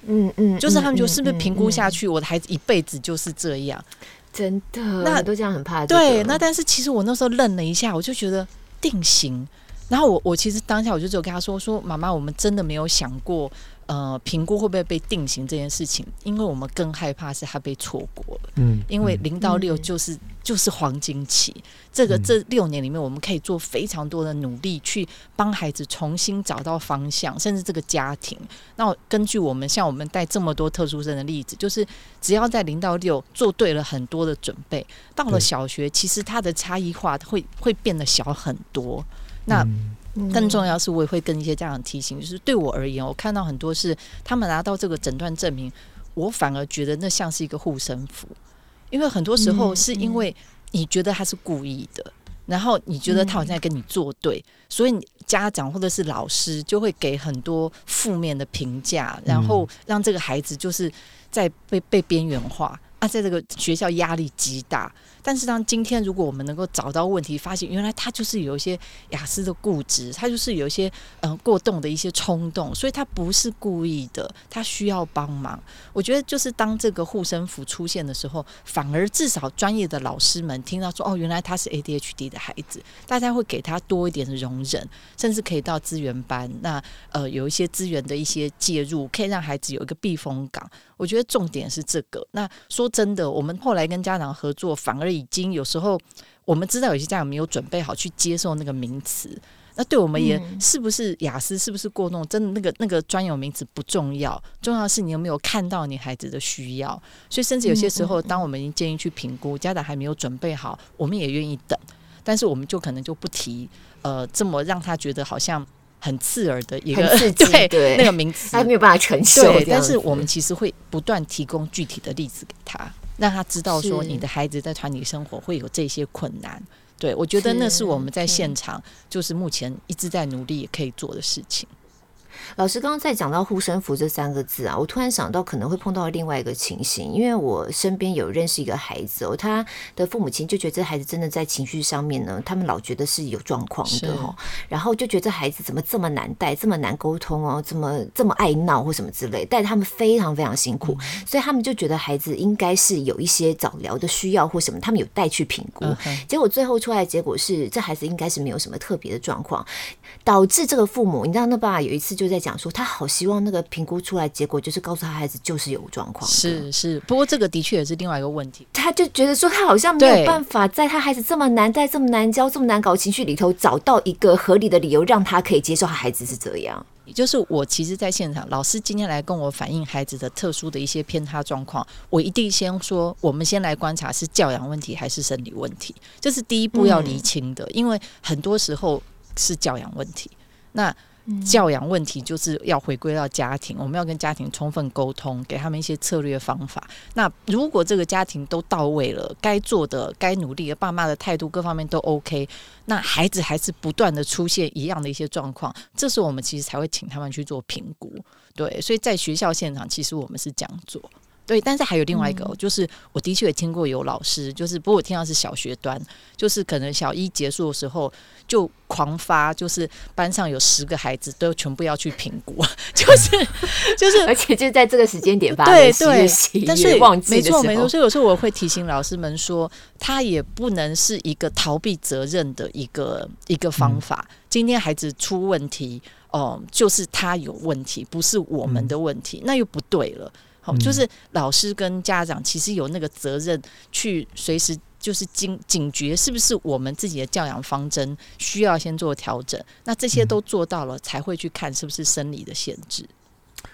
嗯嗯，就是他们就是不是评估下去，我的孩子一辈子就是这样，真的，那都这样很怕。对，那但是其实我那时候愣了一下，我就觉得定型。然后我我其实当下我就只有跟他说说，妈妈，我们真的没有想过。呃，评估会不会被定型这件事情，因为我们更害怕是他被错过了。嗯，因为零到六就是、嗯、就是黄金期，这个这六年里面，我们可以做非常多的努力，去帮孩子重新找到方向，甚至这个家庭。那根据我们像我们带这么多特殊生的例子，就是只要在零到六做对了很多的准备，到了小学，其实它的差异化会会变得小很多。那。嗯。更重要是，我也会跟一些家长提醒，就是对我而言，我看到很多是他们拿到这个诊断证明，我反而觉得那像是一个护身符，因为很多时候是因为你觉得他是故意的，然后你觉得他好像在跟你作对，所以家长或者是老师就会给很多负面的评价，然后让这个孩子就是在被被边缘化。啊在这个学校压力极大，但是当今天如果我们能够找到问题，发现原来他就是有一些雅思的固执，他就是有一些、呃、过动的一些冲动，所以他不是故意的，他需要帮忙。我觉得就是当这个护身符出现的时候，反而至少专业的老师们听到说哦，原来他是 ADHD 的孩子，大家会给他多一点的容忍，甚至可以到资源班，那呃有一些资源的一些介入，可以让孩子有一个避风港。我觉得重点是这个。那说真的，我们后来跟家长合作，反而已经有时候我们知道有些家长没有准备好去接受那个名词。那对我们也是不是雅思，是不是过动，真的那个那个专有名词不重要，重要是你有没有看到你孩子的需要。所以甚至有些时候，当我们已经建议去评估，家长还没有准备好，我们也愿意等，但是我们就可能就不提，呃，这么让他觉得好像。很刺耳的一个 对，对那个名词，他没有办法承受。对，但是我们其实会不断提供具体的例子给他，让他知道说你的孩子在团体生活会有这些困难。对，我觉得那是我们在现场就是目前一直在努力也可以做的事情。老师刚刚在讲到护身符这三个字啊，我突然想到可能会碰到另外一个情形，因为我身边有认识一个孩子哦，他的父母亲就觉得这孩子真的在情绪上面呢，他们老觉得是有状况的哦，然后就觉得这孩子怎么这么难带，这么难沟通哦，怎么这么爱闹或什么之类，带他们非常非常辛苦，所以他们就觉得孩子应该是有一些早疗的需要或什么，他们有带去评估，结果最后出来的结果是这孩子应该是没有什么特别的状况，导致这个父母，你知道那爸爸有一次就在讲说，他好希望那个评估出来结果就是告诉他孩子就是有状况。是是，不过这个的确也是另外一个问题。他就觉得说他好像没有办法在他孩子这么难带、这么难教、这么难搞情绪里头找到一个合理的理由，让他可以接受他孩子是这样。也就是我其实，在现场，老师今天来跟我反映孩子的特殊的一些偏差状况，我一定先说，我们先来观察是教养问题还是生理问题，这是第一步要厘清的，因为很多时候是教养问题。那教养问题就是要回归到家庭，我们要跟家庭充分沟通，给他们一些策略方法。那如果这个家庭都到位了，该做的、该努力的，爸妈的态度各方面都 OK，那孩子还是不断的出现一样的一些状况，这时候我们其实才会请他们去做评估。对，所以在学校现场，其实我们是这样做。对，但是还有另外一个，就是我的确也听过有老师，就是不过我听到是小学端，就是可能小一结束的时候就狂发，就是班上有十个孩子都全部要去评估，就 是就是，而且就在这个时间点发，对对，但是忘记没错没错，所以有时候我会提醒老师们说，他也不能是一个逃避责任的一个一个方法。今天孩子出问题，哦、呃，就是他有问题，不是我们的问题，那又不对了。好，就是老师跟家长其实有那个责任去随时就是警警觉，是不是我们自己的教养方针需要先做调整？那这些都做到了，才会去看是不是生理的限制。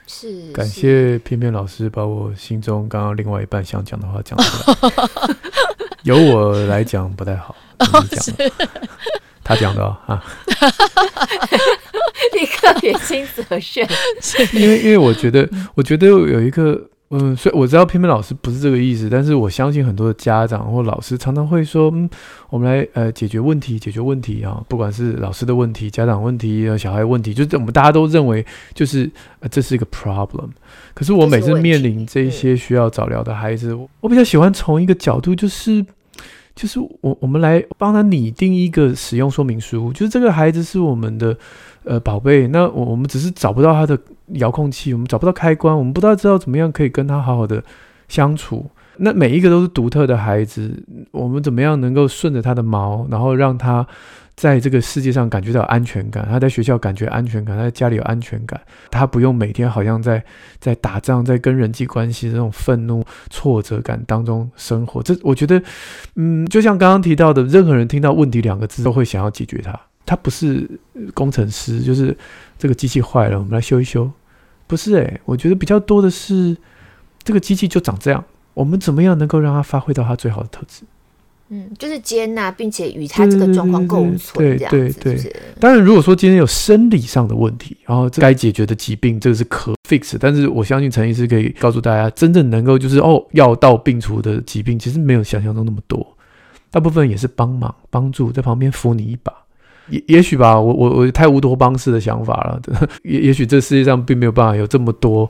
是，感谢翩翩老师把我心中刚刚另外一半想讲的话讲出来。由我来讲不太好，讲他讲的啊，立刻撇清责任。因为因为我觉得，我觉得有一个，嗯，所以我知道偏偏老师不是这个意思，但是我相信很多的家长或老师常常会说，嗯，我们来呃解决问题，解决问题啊，不管是老师的问题、家长问题、小孩问题，就是我们大家都认为就是呃这是一个 problem。可是我每次面临这些需要早疗的孩子，我比较喜欢从一个角度就是。就是我我们来帮他拟定一个使用说明书，就是这个孩子是我们的呃宝贝，那我我们只是找不到他的遥控器，我们找不到开关，我们不知道知道怎么样可以跟他好好的相处。那每一个都是独特的孩子，我们怎么样能够顺着他的毛，然后让他。在这个世界上感觉到安全感，他在学校感觉安全感，他在家里有安全感，他不用每天好像在在打仗，在跟人际关系这种愤怒、挫折感当中生活。这我觉得，嗯，就像刚刚提到的，任何人听到“问题”两个字都会想要解决它。他不是工程师，就是这个机器坏了，我们来修一修。不是诶、我觉得比较多的是这个机器就长这样，我们怎么样能够让它发挥到它最好的特质？嗯，就是接纳，并且与他这个状况共存，这样子。对对对。当然，如果说今天有生理上的问题，然后该解决的疾病，这个是可 fix。但是我相信陈医师可以告诉大家，真正能够就是哦药到病除的疾病，其实没有想象中那么多。大部分也是帮忙、帮助，在旁边扶你一把。也也许吧，我我我太乌托邦式的想法了。也也许这世界上并没有办法有这么多。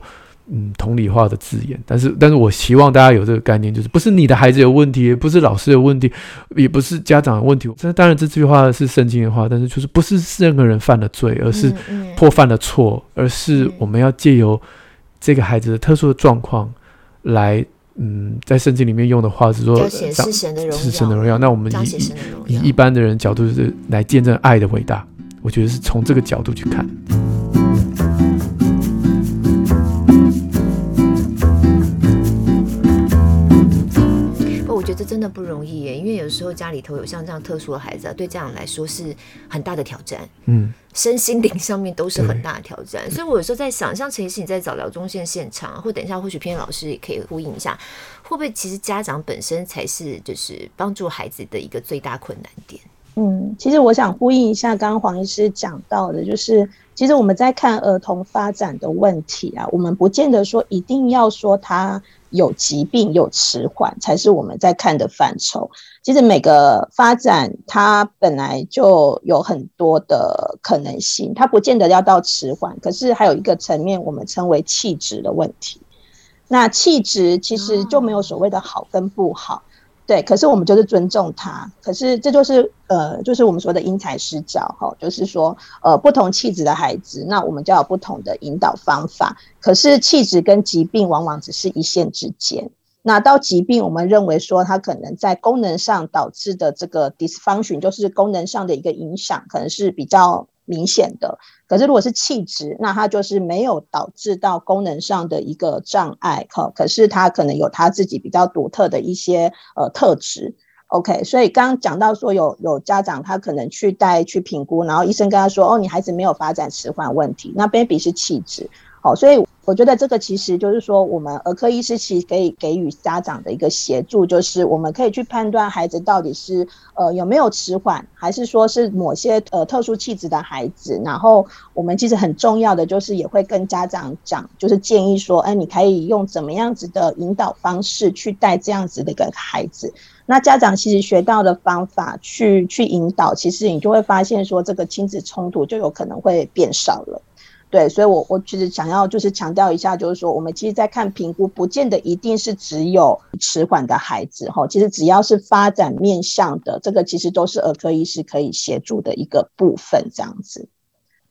嗯，同理化的字眼，但是，但是我希望大家有这个概念，就是不是你的孩子有问题，也不是老师有问题，也不是家长有问题。这当然，这句话是圣经的话，但是就是不是任何人犯了罪，而是破犯了错，而是我们要借由这个孩子的特殊的状况来，嗯，在圣经里面用的话是说，是神的荣耀，是神的荣耀。那我们以以一般的人角度是来见证爱的伟大，我觉得是从这个角度去看。这真的不容易耶，因为有时候家里头有像这样特殊的孩子啊，对家长来说是很大的挑战，嗯，身心灵上面都是很大的挑战。所以我有时候在想，像陈医师你在早疗中线现场，或等一下或许片老师也可以呼应一下，会不会其实家长本身才是就是帮助孩子的一个最大困难点？嗯，其实我想呼应一下刚刚黄医师讲到的，就是其实我们在看儿童发展的问题啊，我们不见得说一定要说他有疾病有迟缓才是我们在看的范畴。其实每个发展它本来就有很多的可能性，它不见得要到迟缓，可是还有一个层面，我们称为气质的问题。那气质其实就没有所谓的好跟不好。对，可是我们就是尊重他，可是这就是呃，就是我们说的因材施教哈，就是说呃，不同气质的孩子，那我们就要有不同的引导方法。可是气质跟疾病往往只是一线之间，那到疾病，我们认为说它可能在功能上导致的这个 dysfunction，就是功能上的一个影响，可能是比较明显的。可是如果是气质，那它就是没有导致到功能上的一个障碍，可可是它可能有它自己比较独特的一些呃特质。OK，所以刚刚讲到说有有家长他可能去带去评估，然后医生跟他说，哦，你孩子没有发展迟缓问题，那 baby 是气质。好，所以我觉得这个其实就是说，我们儿科医师其实可以给予家长的一个协助，就是我们可以去判断孩子到底是呃有没有迟缓，还是说是某些呃特殊气质的孩子。然后我们其实很重要的就是也会跟家长讲，就是建议说，哎，你可以用怎么样子的引导方式去带这样子的一个孩子。那家长其实学到的方法去去引导，其实你就会发现说，这个亲子冲突就有可能会变少了。对，所以我，我其实想要就是强调一下，就是说，我们其实，在看评估，不见得一定是只有迟缓的孩子哈，其实只要是发展面向的，这个其实都是儿科医师可以协助的一个部分，这样子。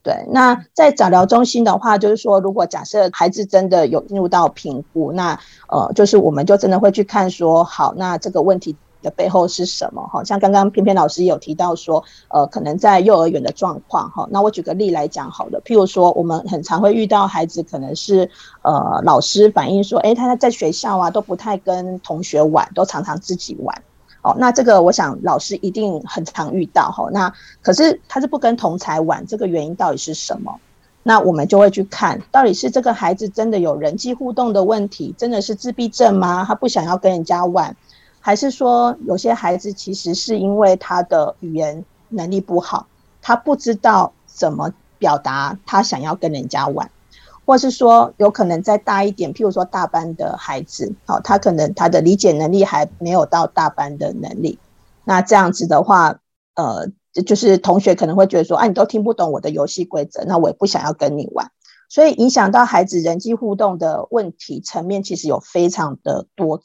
对，那在早疗中心的话，就是说，如果假设孩子真的有进入到评估，那呃，就是我们就真的会去看说，好，那这个问题。的背后是什么？哈，像刚刚翩翩老师有提到说，呃，可能在幼儿园的状况，哈，那我举个例来讲好了。譬如说，我们很常会遇到孩子，可能是呃，老师反映说，诶，他在学校啊都不太跟同学玩，都常常自己玩。哦，那这个我想老师一定很常遇到哈。那可是他是不跟同侪玩，这个原因到底是什么？那我们就会去看到底是这个孩子真的有人际互动的问题，真的是自闭症吗？他不想要跟人家玩。还是说，有些孩子其实是因为他的语言能力不好，他不知道怎么表达他想要跟人家玩，或是说有可能再大一点，譬如说大班的孩子，好，他可能他的理解能力还没有到大班的能力。那这样子的话，呃，就是同学可能会觉得说，啊，你都听不懂我的游戏规则，那我也不想要跟你玩。所以影响到孩子人际互动的问题层面，其实有非常的多。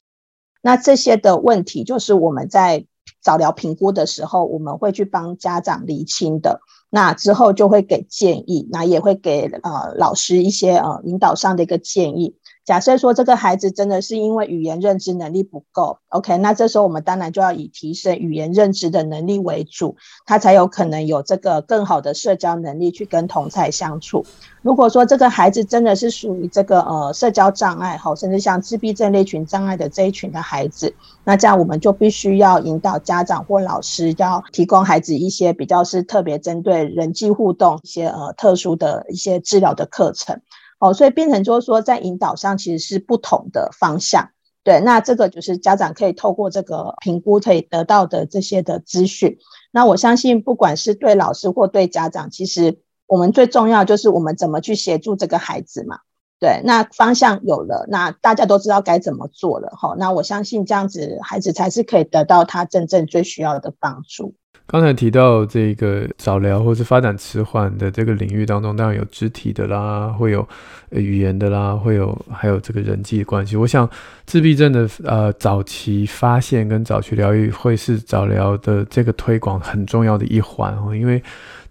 那这些的问题，就是我们在早疗评估的时候，我们会去帮家长厘清的。那之后就会给建议，那也会给呃老师一些呃引导上的一个建议。假设说这个孩子真的是因为语言认知能力不够，OK，那这时候我们当然就要以提升语言认知的能力为主，他才有可能有这个更好的社交能力去跟同侪相处。如果说这个孩子真的是属于这个呃社交障碍哈，甚至像自闭症类群障碍的这一群的孩子，那这样我们就必须要引导家长或老师要提供孩子一些比较是特别针对人际互动一些呃特殊的一些治疗的课程。哦，所以变成就是说，在引导上其实是不同的方向，对。那这个就是家长可以透过这个评估可以得到的这些的资讯。那我相信，不管是对老师或对家长，其实我们最重要就是我们怎么去协助这个孩子嘛。对，那方向有了，那大家都知道该怎么做了。哈，那我相信这样子，孩子才是可以得到他真正最需要的帮助。刚才提到这个早疗或是发展迟缓的这个领域当中，当然有肢体的啦，会有语言的啦，会有还有这个人际关系。我想自闭症的呃早期发现跟早期疗愈会是早疗的这个推广很重要的一环哦，因为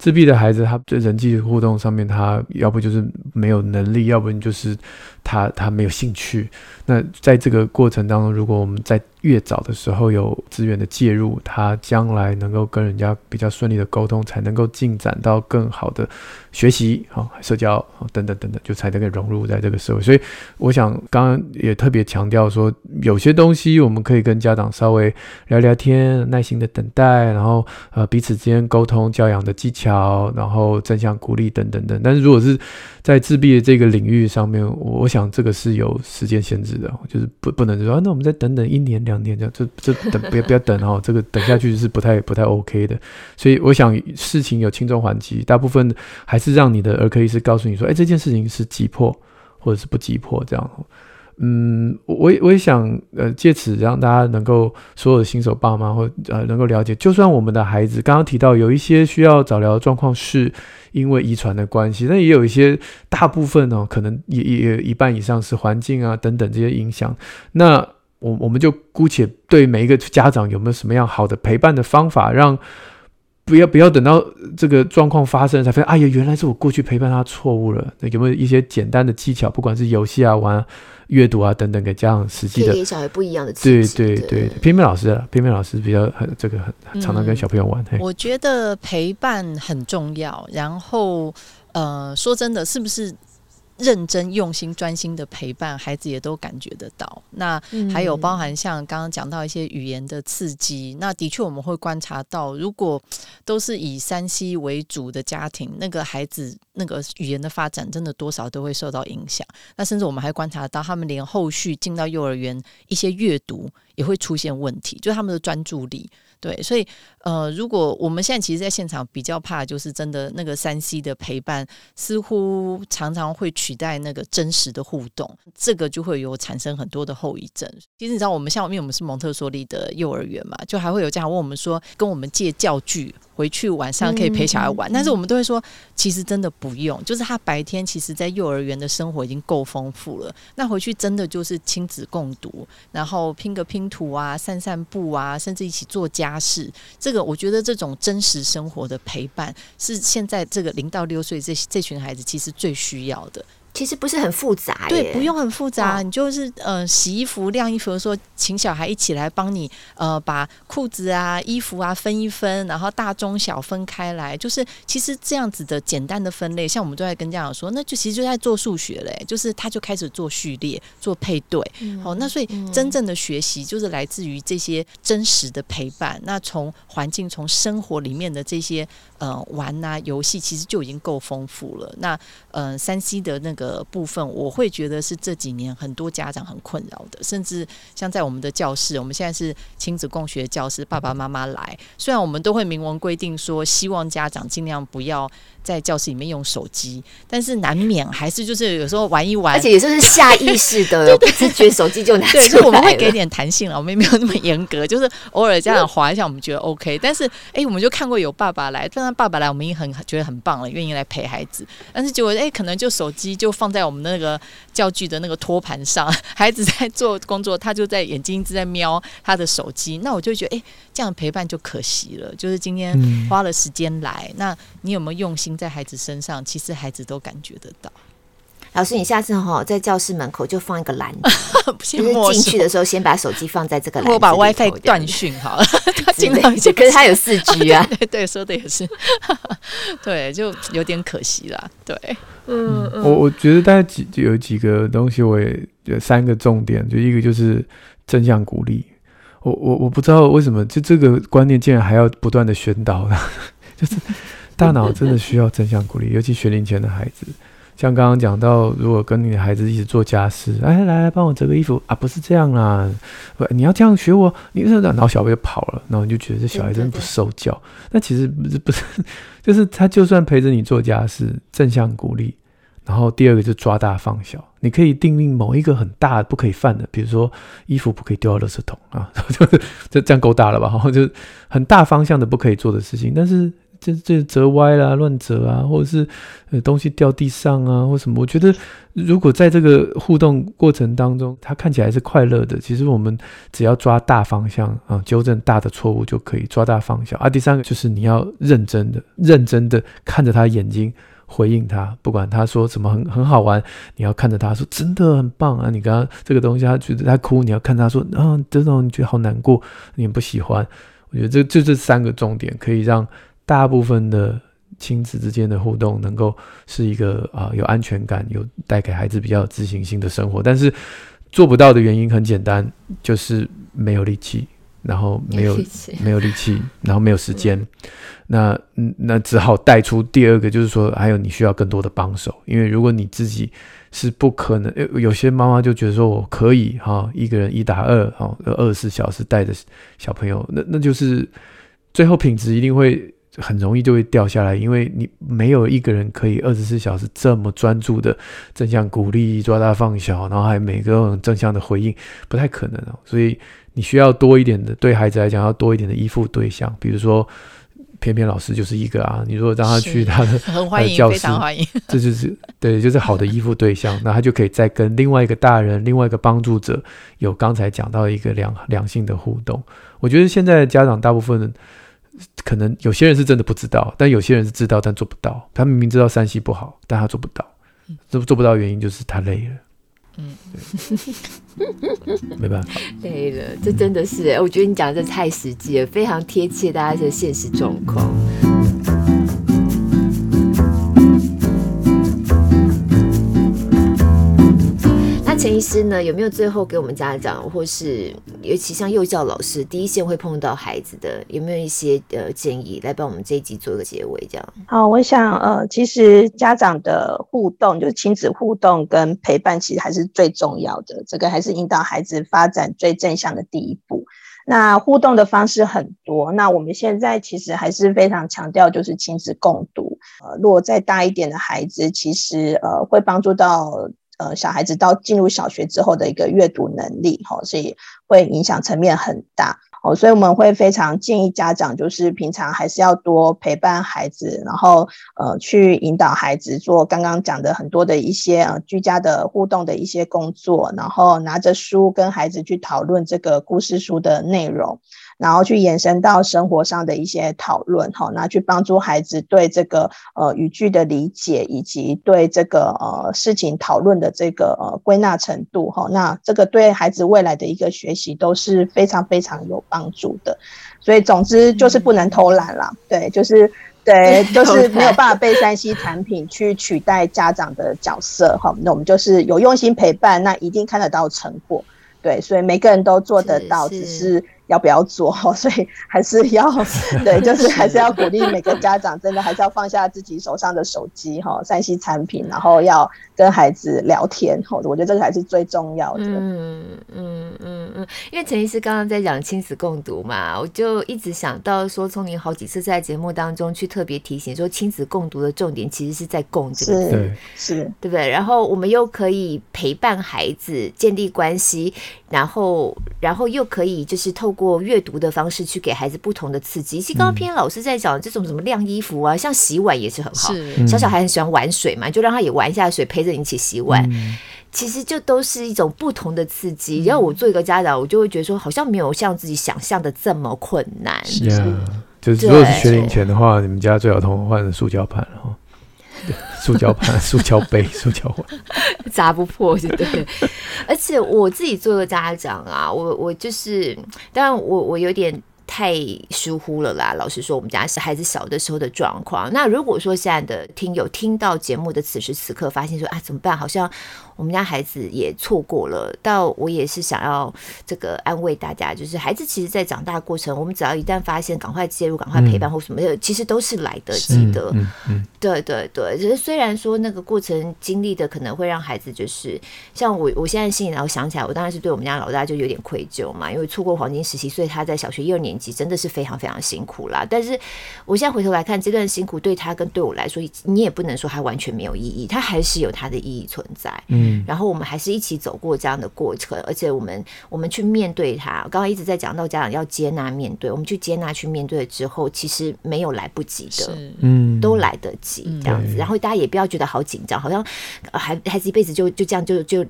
自闭的孩子他在人际互动上面，他要不就是没有能力，要不然就是他他没有兴趣。那在这个过程当中，如果我们在越早的时候有资源的介入，他将来能够跟人家比较顺利的沟通，才能够进展到更好的学习、哈社交、等等等等，就才能够融入在这个社会。所以，我想刚刚也特别强调说，有些东西我们可以跟家长稍微聊聊天，耐心的等待，然后呃彼此之间沟通教养的技巧好，然后正向鼓励等等等。但是如果是在自闭的这个领域上面，我想这个是有时间限制的，就是不不能说、那我们再等等一年两年这样，这这等不要不要等哦，这个等下去是不太不太 OK 的。所以我想事情有轻重缓急，大部分还是让你的儿科医师告诉你说，哎，这件事情是急迫或者是不急迫这样。嗯，我我也想，呃，借此让大家能够所有的新手爸妈或呃能够了解，就算我们的孩子刚刚提到有一些需要早疗的状况是因为遗传的关系，但也有一些大部分呢、可能也也一半以上是环境啊等等这些影响。那我我们就姑且对每一个家长有没有什么样好的陪伴的方法，让不要不要等到这个状况发生才发现，哎呀，原来是我过去陪伴他错误了。那有没有一些简单的技巧，不管是游戏啊玩啊？阅读啊，等等，给家长实际的给小孩不一样的刺激。对对对，偏偏老师啊，偏偏老师比较很这个很常常跟小朋友玩。嗯、我觉得陪伴很重要。然后呃，说真的，是不是？认真用心专心的陪伴孩子，也都感觉得到。那还有包含像刚刚讲到一些语言的刺激，那的确我们会观察到，如果都是以山西为主的家庭，那个孩子那个语言的发展，真的多少都会受到影响。那甚至我们还观察到，他们连后续进到幼儿园，一些阅读也会出现问题，就是他们的专注力。对，所以呃，如果我们现在其实在现场比较怕，就是真的那个三 C 的陪伴，似乎常常会取代那个真实的互动，这个就会有产生很多的后遗症。其实你知道，我们像因为我们是蒙特梭利的幼儿园嘛，就还会有家长问我们说，跟我们借教具。回去晚上可以陪小孩玩，嗯、但是我们都会说，其实真的不用。就是他白天其实，在幼儿园的生活已经够丰富了。那回去真的就是亲子共读，然后拼个拼图啊，散散步啊，甚至一起做家家事。这个我觉得这种真实生活的陪伴，是现在这个零到六岁这这群孩子其实最需要的。其实不是很复杂，对，不用很复杂，你就是呃洗衣服、晾衣服的时候，请小孩一起来帮你呃把裤子啊、衣服啊分一分，然后大中小分开来，就是其实这样子的简单的分类，像我们都在跟家长说，那就其实就在做数学嘞，就是他就开始做序列、做配对，嗯、哦，那所以真正的学习就是来自于这些真实的陪伴，那从环境、从生活里面的这些呃玩啊游戏，其实就已经够丰富了。那呃三 C 的那个。的部分，我会觉得是这几年很多家长很困扰的，甚至像在我们的教室，我们现在是亲子共学教室，爸爸妈妈来，虽然我们都会明文规定说，希望家长尽量不要在教室里面用手机，但是难免还是就是有时候玩一玩，而且也就是下意识的不 自觉手机就拿出来。对，所以我们会给点弹性了，我们也没有那么严格，就是偶尔家长划一下，我们觉得 OK。但是哎，我们就看过有爸爸来，但然爸爸来，我们也很觉得很棒了，愿意来陪孩子，但是结果哎，可能就手机就。放在我们那个教具的那个托盘上，孩子在做工作，他就在眼睛一直在瞄他的手机。那我就觉得，哎，这样陪伴就可惜了。就是今天花了时间来，嗯、那你有没有用心在孩子身上？其实孩子都感觉得到。老师，你下次哈在教室门口就放一个篮子，就是进去的时候先把手机放在这个篮子，我把 WiFi 断讯好了。他经常可是他有四 G 啊，对对，说的也是，对，就有点可惜啦。对，嗯，嗯我我觉得大概几有几个东西，我也有三个重点，就一个就是正向鼓励。我我我不知道为什么就这个观念竟然还要不断的宣导，就是 大脑真的需要正向鼓励，尤其学龄前的孩子。像刚刚讲到，如果跟你的孩子一起做家事，哎，来来帮我折个衣服啊，不是这样啦，不，你要这样学我，你是这样，然后小朋友跑了，然后你就觉得这小孩真的不受教。那其实不是不是，就是他就算陪着你做家事，正向鼓励，然后第二个就是抓大放小，你可以订定某一个很大不可以犯的，比如说衣服不可以丢到垃圾桶啊，就是这这样够大了吧？然后就很大方向的不可以做的事情，但是。这这折歪啦，乱折啊，或者是呃东西掉地上啊，或什么？我觉得如果在这个互动过程当中，他看起来是快乐的，其实我们只要抓大方向啊，纠正大的错误就可以抓大方向啊。第三个就是你要认真的、认真的看着他眼睛回应他，不管他说什么很很好玩，你要看着他说真的很棒啊。你刚刚这个东西他觉得他哭，你要看他说啊，真的你觉得好难过，你不喜欢。我觉得这就这三个重点可以让。大部分的亲子之间的互动能够是一个啊、呃、有安全感、有带给孩子比较有自信心的生活，但是做不到的原因很简单，就是没有力气，然后没有没 有力气，然后没有时间，嗯、那那只好带出第二个，就是说还有你需要更多的帮手，因为如果你自己是不可能，有些妈妈就觉得说我可以哈，一个人一打二哈，二十四小时带着小朋友，那那就是最后品质一定会。很容易就会掉下来，因为你没有一个人可以二十四小时这么专注的正向鼓励、抓大放小，然后还每个正向的回应，不太可能哦。所以你需要多一点的，对孩子来讲要多一点的依附对象，比如说偏偏老师就是一个啊。你如果让他去他的，很欢迎，教室，非常欢迎，这就是对，就是好的依附对象，那他就可以再跟另外一个大人、另外一个帮助者有刚才讲到一个良良性的互动。我觉得现在的家长大部分。可能有些人是真的不知道，但有些人是知道但做不到。他明明知道山西不好，但他做不到。做做不到的原因就是他累了。嗯，没办法，累了，这真的是，我觉得你讲的这太实际了，非常贴切大家的现实状况。陈医师呢，有没有最后给我们家长，或是尤其像幼教老师，第一线会碰到孩子的，有没有一些呃建议来帮我们这一集做一个结尾？这样。好，我想呃，其实家长的互动，就是亲子互动跟陪伴，其实还是最重要的。这个还是引导孩子发展最正向的第一步。那互动的方式很多，那我们现在其实还是非常强调，就是亲子共读。呃，如果再大一点的孩子，其实呃会帮助到。呃，小孩子到进入小学之后的一个阅读能力，哈，所以会影响层面很大，哦，所以我们会非常建议家长，就是平常还是要多陪伴孩子，然后呃，去引导孩子做刚刚讲的很多的一些呃居家的互动的一些工作，然后拿着书跟孩子去讨论这个故事书的内容。然后去延伸到生活上的一些讨论，哈，那去帮助孩子对这个呃语句的理解，以及对这个呃事情讨论的这个呃归纳程度，哈，那这个对孩子未来的一个学习都是非常非常有帮助的。所以总之就是不能偷懒啦，对，就是对，就是没有办法被 3C 产品去取代家长的角色，哈，那我们就是有用心陪伴，那一定看得到成果，对，所以每个人都做得到，只是。要不要做？所以还是要 对，就是还是要鼓励每个家长，真的还是要放下自己手上的手机哈，3C 产品，然后要跟孩子聊天。我觉得这个还是最重要的。嗯嗯嗯嗯，因为陈医师刚刚在讲亲子共读嘛，我就一直想到说，从您好几次在节目当中去特别提醒说，亲子共读的重点其实是在“共”这个字，是对不对？然后我们又可以陪伴孩子建立关系，然后然后又可以就是透。过阅读的方式去给孩子不同的刺激。其实刚刚偏老师在讲这种什么晾衣服啊，像洗碗也是很好。是小小孩很喜欢玩水嘛，就让他也玩一下水，陪着你一起洗碗。嗯、其实就都是一种不同的刺激。然后我做一个家长，我就会觉得说，好像没有像自己想象的这么困难。是啊，就是如果是学龄前的话，你们家最好通换塑胶盘哈。塑胶盘、塑胶杯、塑胶碗，砸不破，对对？而且我自己做个家长啊，我我就是，当然我我有点太疏忽了啦。老实说，我们家是孩子小的时候的状况。那如果说现在的听友听到节目的此时此刻，发现说啊，怎么办？好像。我们家孩子也错过了，到我也是想要这个安慰大家，就是孩子其实，在长大过程，我们只要一旦发现，赶快介入，赶快陪伴或什么的，其实都是来得及的。嗯嗯，对对对，只是虽然说那个过程经历的可能会让孩子就是像我，我现在心里然后想起来，我当然是对我们家老大就有点愧疚嘛，因为错过黄金时期，所以他在小学一二年级真的是非常非常辛苦啦。但是我现在回头来看，这段辛苦对他跟对我来说，你也不能说他完全没有意义，他还是有他的意义存在。嗯。然后我们还是一起走过这样的过程，而且我们我们去面对它。刚刚一直在讲到家长要接纳面对，我们去接纳去面对之后，其实没有来不及的，嗯，都来得及这样子。然后大家也不要觉得好紧张，好像孩孩子一辈子就就这样就就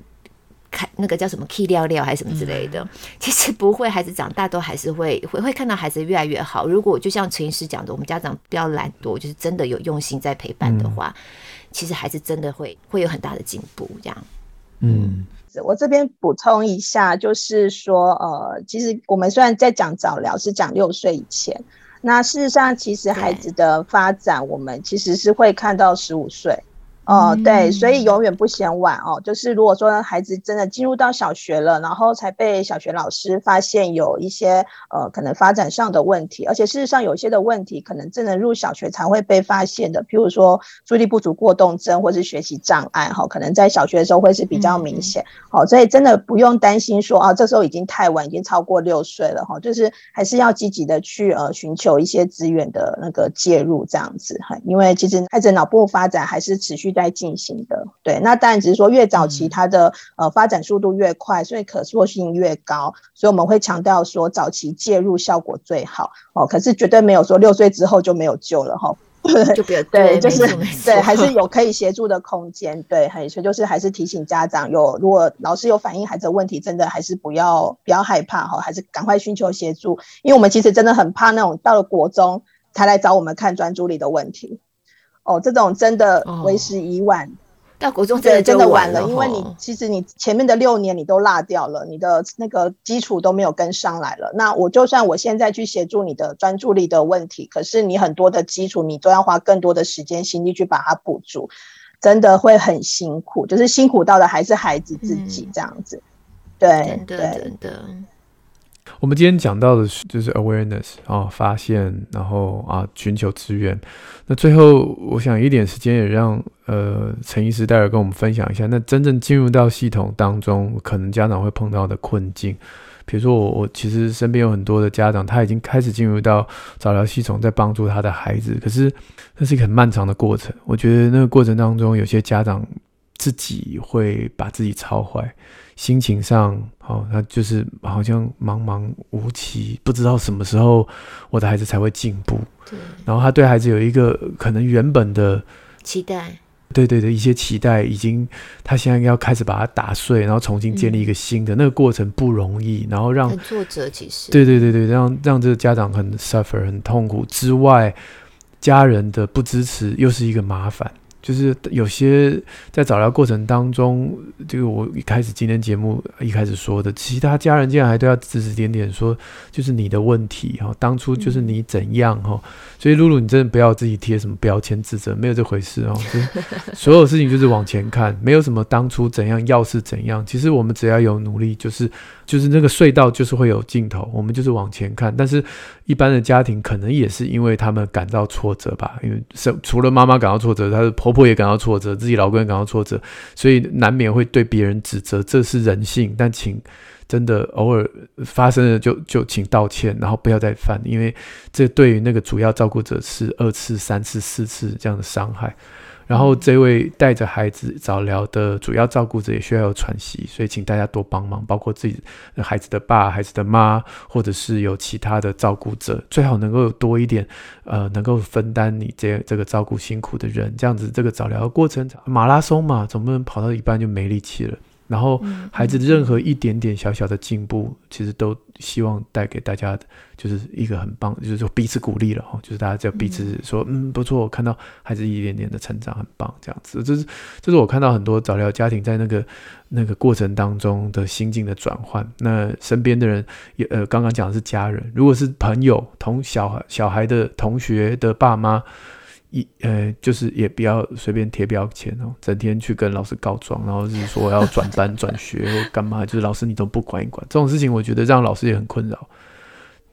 开那个叫什么 key 料料还是什么之类的，其实不会，孩子长大都还是会会会看到孩子越来越好。如果就像陈医师讲的，我们家长不要懒惰，就是真的有用心在陪伴的话，其实孩子真的会会有很大的进步，这样。嗯，我这边补充一下，就是说，呃，其实我们虽然在讲早疗是讲六岁以前，那事实上，其实孩子的发展，我们其实是会看到十五岁，哦、呃，对，所以永远不嫌晚哦。就是如果说孩子真的进入到小学了，然后才被小学老师发现有一些呃可能发展上的问题，而且事实上有些的问题可能真的入小学才会被发现的，譬如说注意力不足过动症或是学习障碍哈、哦，可能在小学的时候会是比较明显。好、嗯哦，所以真的不用担心说啊，这时候已经太晚，已经超过六岁了哈、哦，就是还是要积极的去呃寻求一些资源的那个介入这样子哈，因为其实孩子脑部发展还是持续在进行的，对，那当然只是说越早期它的、嗯、呃发展速度越快，所以可塑性越高，所以我们会强调说早期介入效果最好。哦。可是绝对没有说六岁之后就没有救了哈，就比较 对，就是对，还是有可以协助的空间，对，所以就是还是提醒家长有，如果老师有反映孩子的问题，真的还是不要不要害怕哈，还是赶快寻求协助，因为我们其实真的很怕那种到了国中才来找我们看专注力的问题。哦，这种真的为时已晚，到国中真的真的晚了，因为你其实你前面的六年你都落掉了，你的那个基础都没有跟上来了。那我就算我现在去协助你的专注力的问题，可是你很多的基础你都要花更多的时间心力去把它补足，真的会很辛苦，就是辛苦到的还是孩子自己这样子。嗯、对，对，真的。我们今天讲到的是就是 awareness 啊，发现，然后啊寻求资源。那最后，我想一点时间也让呃陈医师待会跟我们分享一下，那真正进入到系统当中，可能家长会碰到的困境。比如说我我其实身边有很多的家长，他已经开始进入到早疗系统，在帮助他的孩子，可是那是一个很漫长的过程。我觉得那个过程当中，有些家长自己会把自己操坏。心情上，好、哦，他就是好像茫茫无期，不知道什么时候我的孩子才会进步。对，然后他对孩子有一个可能原本的期待，对对的一些期待，已经他现在要开始把它打碎，然后重新建立一个新的，嗯、那个过程不容易。然后让很挫折，其实对对对对，让让这个家长很 suffer 很痛苦之外，家人的不支持又是一个麻烦。就是有些在早疗过程当中，这个我一开始今天节目一开始说的，其他家人竟然还都要指指点点说，就是你的问题哈，当初就是你怎样哈，所以露露你真的不要自己贴什么标签自责，没有这回事哦，所有事情就是往前看，没有什么当初怎样，要是怎样，其实我们只要有努力，就是就是那个隧道就是会有尽头，我们就是往前看，但是一般的家庭可能也是因为他们感到挫折吧，因为是除了妈妈感到挫折，她的婆婆也感到挫折，自己老公也感到挫折，所以难免会对别人指责，这是人性。但请真的偶尔发生了就就请道歉，然后不要再犯，因为这对于那个主要照顾者是二次、三次、四次这样的伤害。然后这位带着孩子早疗的主要照顾者也需要有喘息，所以请大家多帮忙，包括自己孩子的爸、孩子的妈，或者是有其他的照顾者，最好能够多一点，呃，能够分担你这这个照顾辛苦的人，这样子这个早疗的过程马拉松嘛，总不能跑到一半就没力气了。然后孩子任何一点点小小的进步，其实都希望带给大家的就是一个很棒，就是说彼此鼓励了哈，就是大家在彼此说，嗯，不错，我看到孩子一点点的成长，很棒，这样子，这是这是我看到很多早疗家庭在那个那个过程当中的心境的转换。那身边的人也呃，刚刚讲的是家人，如果是朋友、同小孩小孩的同学的爸妈。一呃，就是也不要随便贴标签哦，整天去跟老师告状，然后是说要转班转学或干嘛，就是老师你都不管一管，这种事情我觉得让老师也很困扰。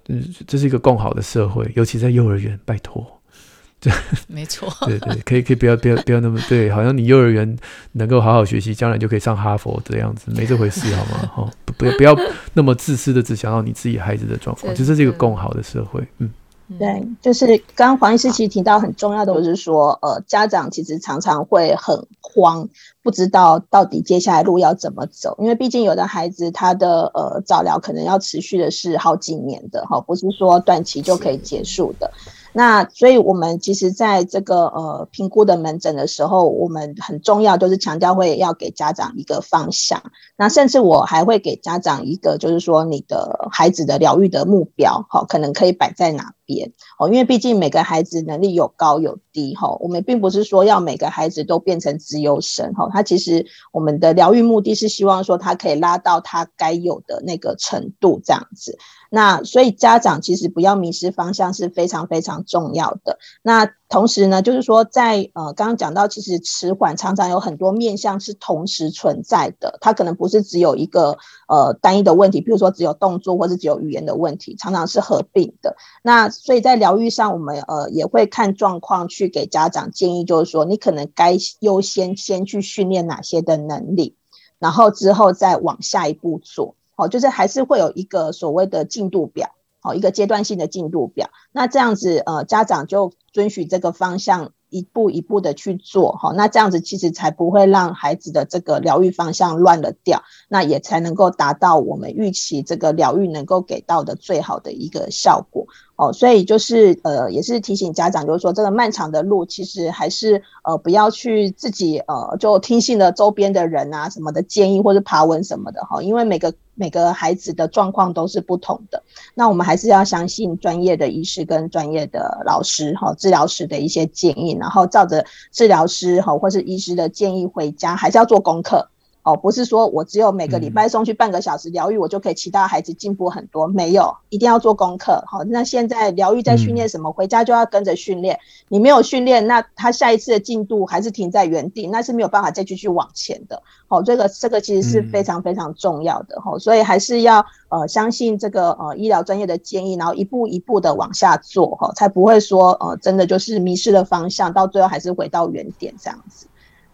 嗯，这是一个更好的社会，尤其在幼儿园，拜托。对，没错。对对，可以可以不要不要不要那么对，好像你幼儿园能够好好学习，将来就可以上哈佛这样子，没这回事好吗？哈、哦，不要不要那么自私的只想到你自己孩子的状况，这是一个更好的社会，嗯。对，就是刚刚黄医师其实提到很重要的，就是说，呃，家长其实常常会很慌，不知道到底接下来路要怎么走，因为毕竟有的孩子他的呃早疗可能要持续的是好几年的哈，不是说短期就可以结束的。那所以，我们其实在这个呃评估的门诊的时候，我们很重要就是强调会要给家长一个方向。那甚至我还会给家长一个，就是说你的孩子的疗愈的目标，哈，可能可以摆在哪边哦？因为毕竟每个孩子能力有高有低，哈，我们并不是说要每个孩子都变成资优生，哈。他其实我们的疗愈目的是希望说他可以拉到他该有的那个程度，这样子。那所以家长其实不要迷失方向是非常非常重要的。那同时呢，就是说在呃刚刚讲到，其实迟缓常常有很多面向是同时存在的，它可能不是只有一个呃单一的问题，比如说只有动作或者只有语言的问题，常常是合并的。那所以在疗愈上，我们呃也会看状况去给家长建议，就是说你可能该优先先去训练哪些的能力，然后之后再往下一步做。好，就是还是会有一个所谓的进度表。好，一个阶段性的进度表，那这样子，呃，家长就遵循这个方向，一步一步的去做，哈，那这样子其实才不会让孩子的这个疗愈方向乱了掉，那也才能够达到我们预期这个疗愈能够给到的最好的一个效果。哦，所以就是呃，也是提醒家长，就是说这个漫长的路，其实还是呃不要去自己呃就听信了周边的人啊什么的建议或者爬文什么的哈，因为每个每个孩子的状况都是不同的，那我们还是要相信专业的医师跟专业的老师哈，治疗师的一些建议，然后照着治疗师哈或是医师的建议回家，还是要做功课。哦，不是说我只有每个礼拜送去半个小时疗愈，我就可以其他孩子进步很多。没有，一定要做功课。好，那现在疗愈在训练什么？回家就要跟着训练。你没有训练，那他下一次的进度还是停在原地，那是没有办法再继续往前的。好，这个这个其实是非常非常重要的。哈，所以还是要呃相信这个呃医疗专业的建议，然后一步一步的往下做哈，才不会说呃真的就是迷失了方向，到最后还是回到原点这样子。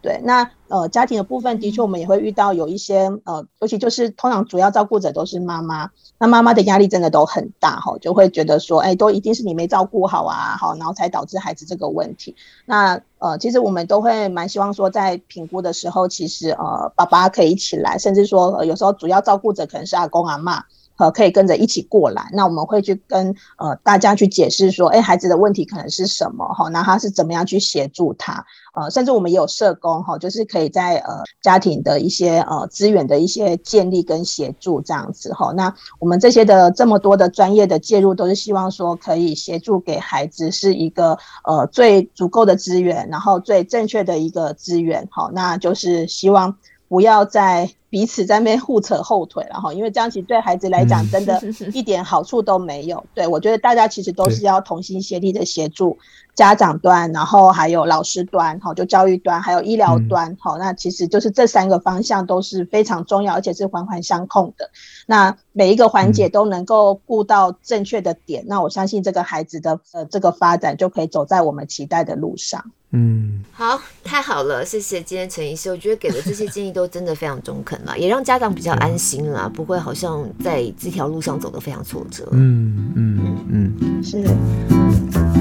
对，那呃家庭的部分的确我们也会遇到有一些呃，尤其就是通常主要照顾者都是妈妈，那妈妈的压力真的都很大哈，就会觉得说，哎，都一定是你没照顾好啊，好，然后才导致孩子这个问题。那呃，其实我们都会蛮希望说，在评估的时候，其实呃爸爸可以一起来，甚至说、呃、有时候主要照顾者可能是阿公阿嬷。呃，可以跟着一起过来。那我们会去跟呃大家去解释说，哎，孩子的问题可能是什么哈？那他是怎么样去协助他？呃，甚至我们也有社工哈，就是可以在呃家庭的一些呃资源的一些建立跟协助这样子哈。那我们这些的这么多的专业的介入，都是希望说可以协助给孩子是一个呃最足够的资源，然后最正确的一个资源哈。那就是希望不要再。彼此在那边互扯后腿了哈，因为这样其实对孩子来讲，真的 一点好处都没有。对，我觉得大家其实都是要同心协力的协助家长端，然后还有老师端，哈，就教育端，还有医疗端，好，那其实就是这三个方向都是非常重要，而且是环环相扣的。那每一个环节都能够顾到正确的点，那我相信这个孩子的呃这个发展就可以走在我们期待的路上。嗯，好，太好了，谢谢今天陈医师，我觉得给的这些建议都真的非常中肯了，也让家长比较安心了，不会好像在这条路上走得非常挫折。嗯嗯嗯，嗯，是。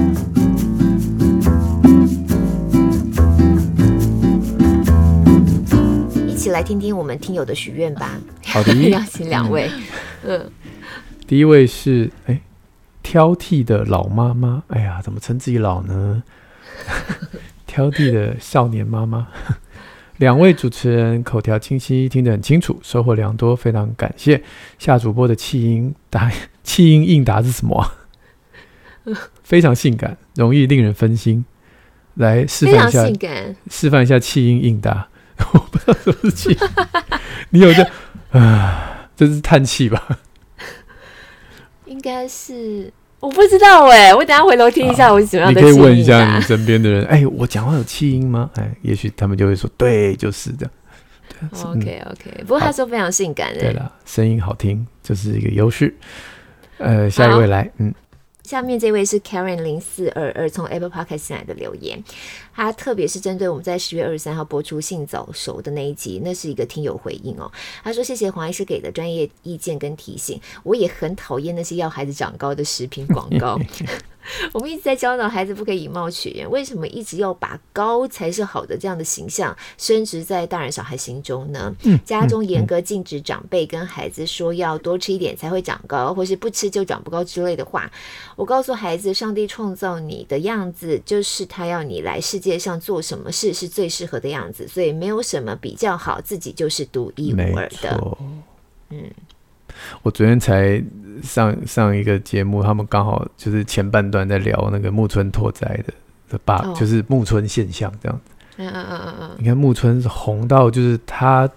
起来听听我们听友的许愿吧。好的，邀请两位。嗯，第一位是哎，挑剔的老妈妈，哎呀，怎么称自己老呢？挑剔的少年妈妈，两位主持人口条清晰，听得很清楚，收获良多，非常感谢。夏主播的气音答气音应答是什么啊？非常性感，容易令人分心。来示范一下，示范一下气音应答。什么气，你有这啊？这是叹气吧？应该是。我不知道哎、我等下回头听一下我怎么样的气音。你可以问一下你身边的人，哎、我讲话有气音吗？哎，也许他们就会说，对，就是的。OK OK，不过他说非常性感的。对了，声音好听就是一个优势。呃，下一位来，嗯。下面这位是 Karen 零四二二从 Apple Podcast 进来的留言，他特别是针对我们在十月二十三号播出性早熟的那一集，那是一个听友回应哦。他说：“谢谢黄医师给的专业意见跟提醒，我也很讨厌那些要孩子长高的食品广告。” 我们一直在教导孩子不可以以貌取人，为什么一直要把高才是好的这样的形象升值在大人小孩心中呢？家中严格禁止长辈跟孩子说要多吃一点才会长高，或是不吃就长不高之类的话。我告诉孩子，上帝创造你的样子，就是他要你来世界上做什么事是最适合的样子，所以没有什么比较好，自己就是独一无二的。嗯。我昨天才上上一个节目，他们刚好就是前半段在聊那个木村拓哉的的爸，就是木村现象这样子。嗯嗯嗯嗯嗯。你看木村是红到，就是他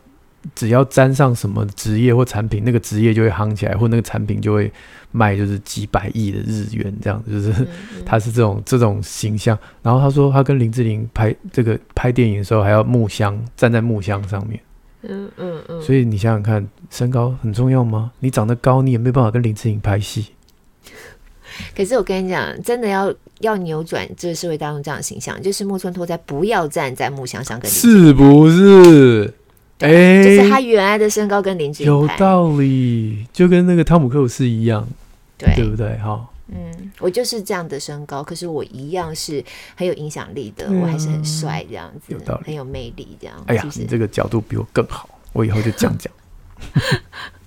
只要沾上什么职业或产品，那个职业就会夯起来，或那个产品就会卖，就是几百亿的日元这样子，就是 他是这种这种形象。然后他说，他跟林志玲拍这个拍电影的时候，还要木箱站在木箱上面。嗯嗯嗯。所以你想想看，身高很重要吗？你长得高，你也没办法跟林志颖拍戏。可是我跟你讲，真的要要扭转这个社会大众这样的形象，就是木村拓哉不要站在木箱上跟林志玲，是不是？哎，就是他原来的身高跟林志颖有道理，就跟那个汤姆克鲁斯一样，对对不对？哈，嗯，我就是这样的身高，可是我一样是很有影响力的，嗯、我还是很帅，这样子，有道理，很有魅力，这样。哎呀，你这个角度比我更好，我以后就这样讲。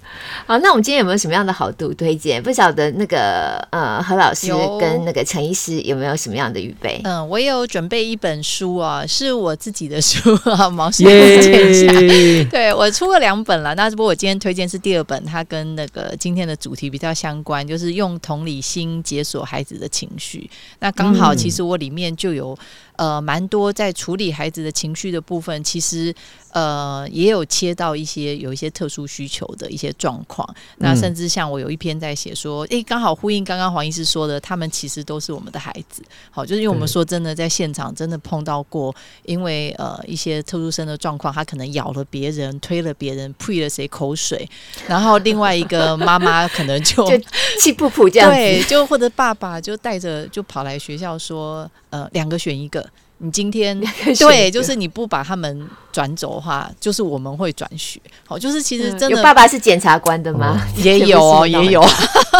好，那我们今天有没有什么样的好读推荐？不晓得那个呃何老师跟那个陈医师有没有什么样的预备？嗯，我有准备一本书啊，是我自己的书啊，毛遂自荐一下。对，我出了两本了，那不过我今天推荐是第二本，它跟那个今天的主题比较相关，就是用同理心解锁孩子的情绪。那刚好其实我里面就有。呃，蛮多在处理孩子的情绪的部分，其实呃也有切到一些有一些特殊需求的一些状况。嗯、那甚至像我有一篇在写说，诶，刚好呼应刚刚黄医师说的，他们其实都是我们的孩子。好，就是因为我们说真的，在现场真的碰到过，因为呃一些特殊生的状况，他可能咬了别人，推了别人，呸了谁口水，然后另外一个妈妈可能就 气噗噗这样子，对，就或者爸爸就带着就跑来学校说，呃，两个选一个。你今天对，就是你不把他们转走的话，就是我们会转学。好，就是其实真的，有爸爸是检察官的吗？也有哦，也有。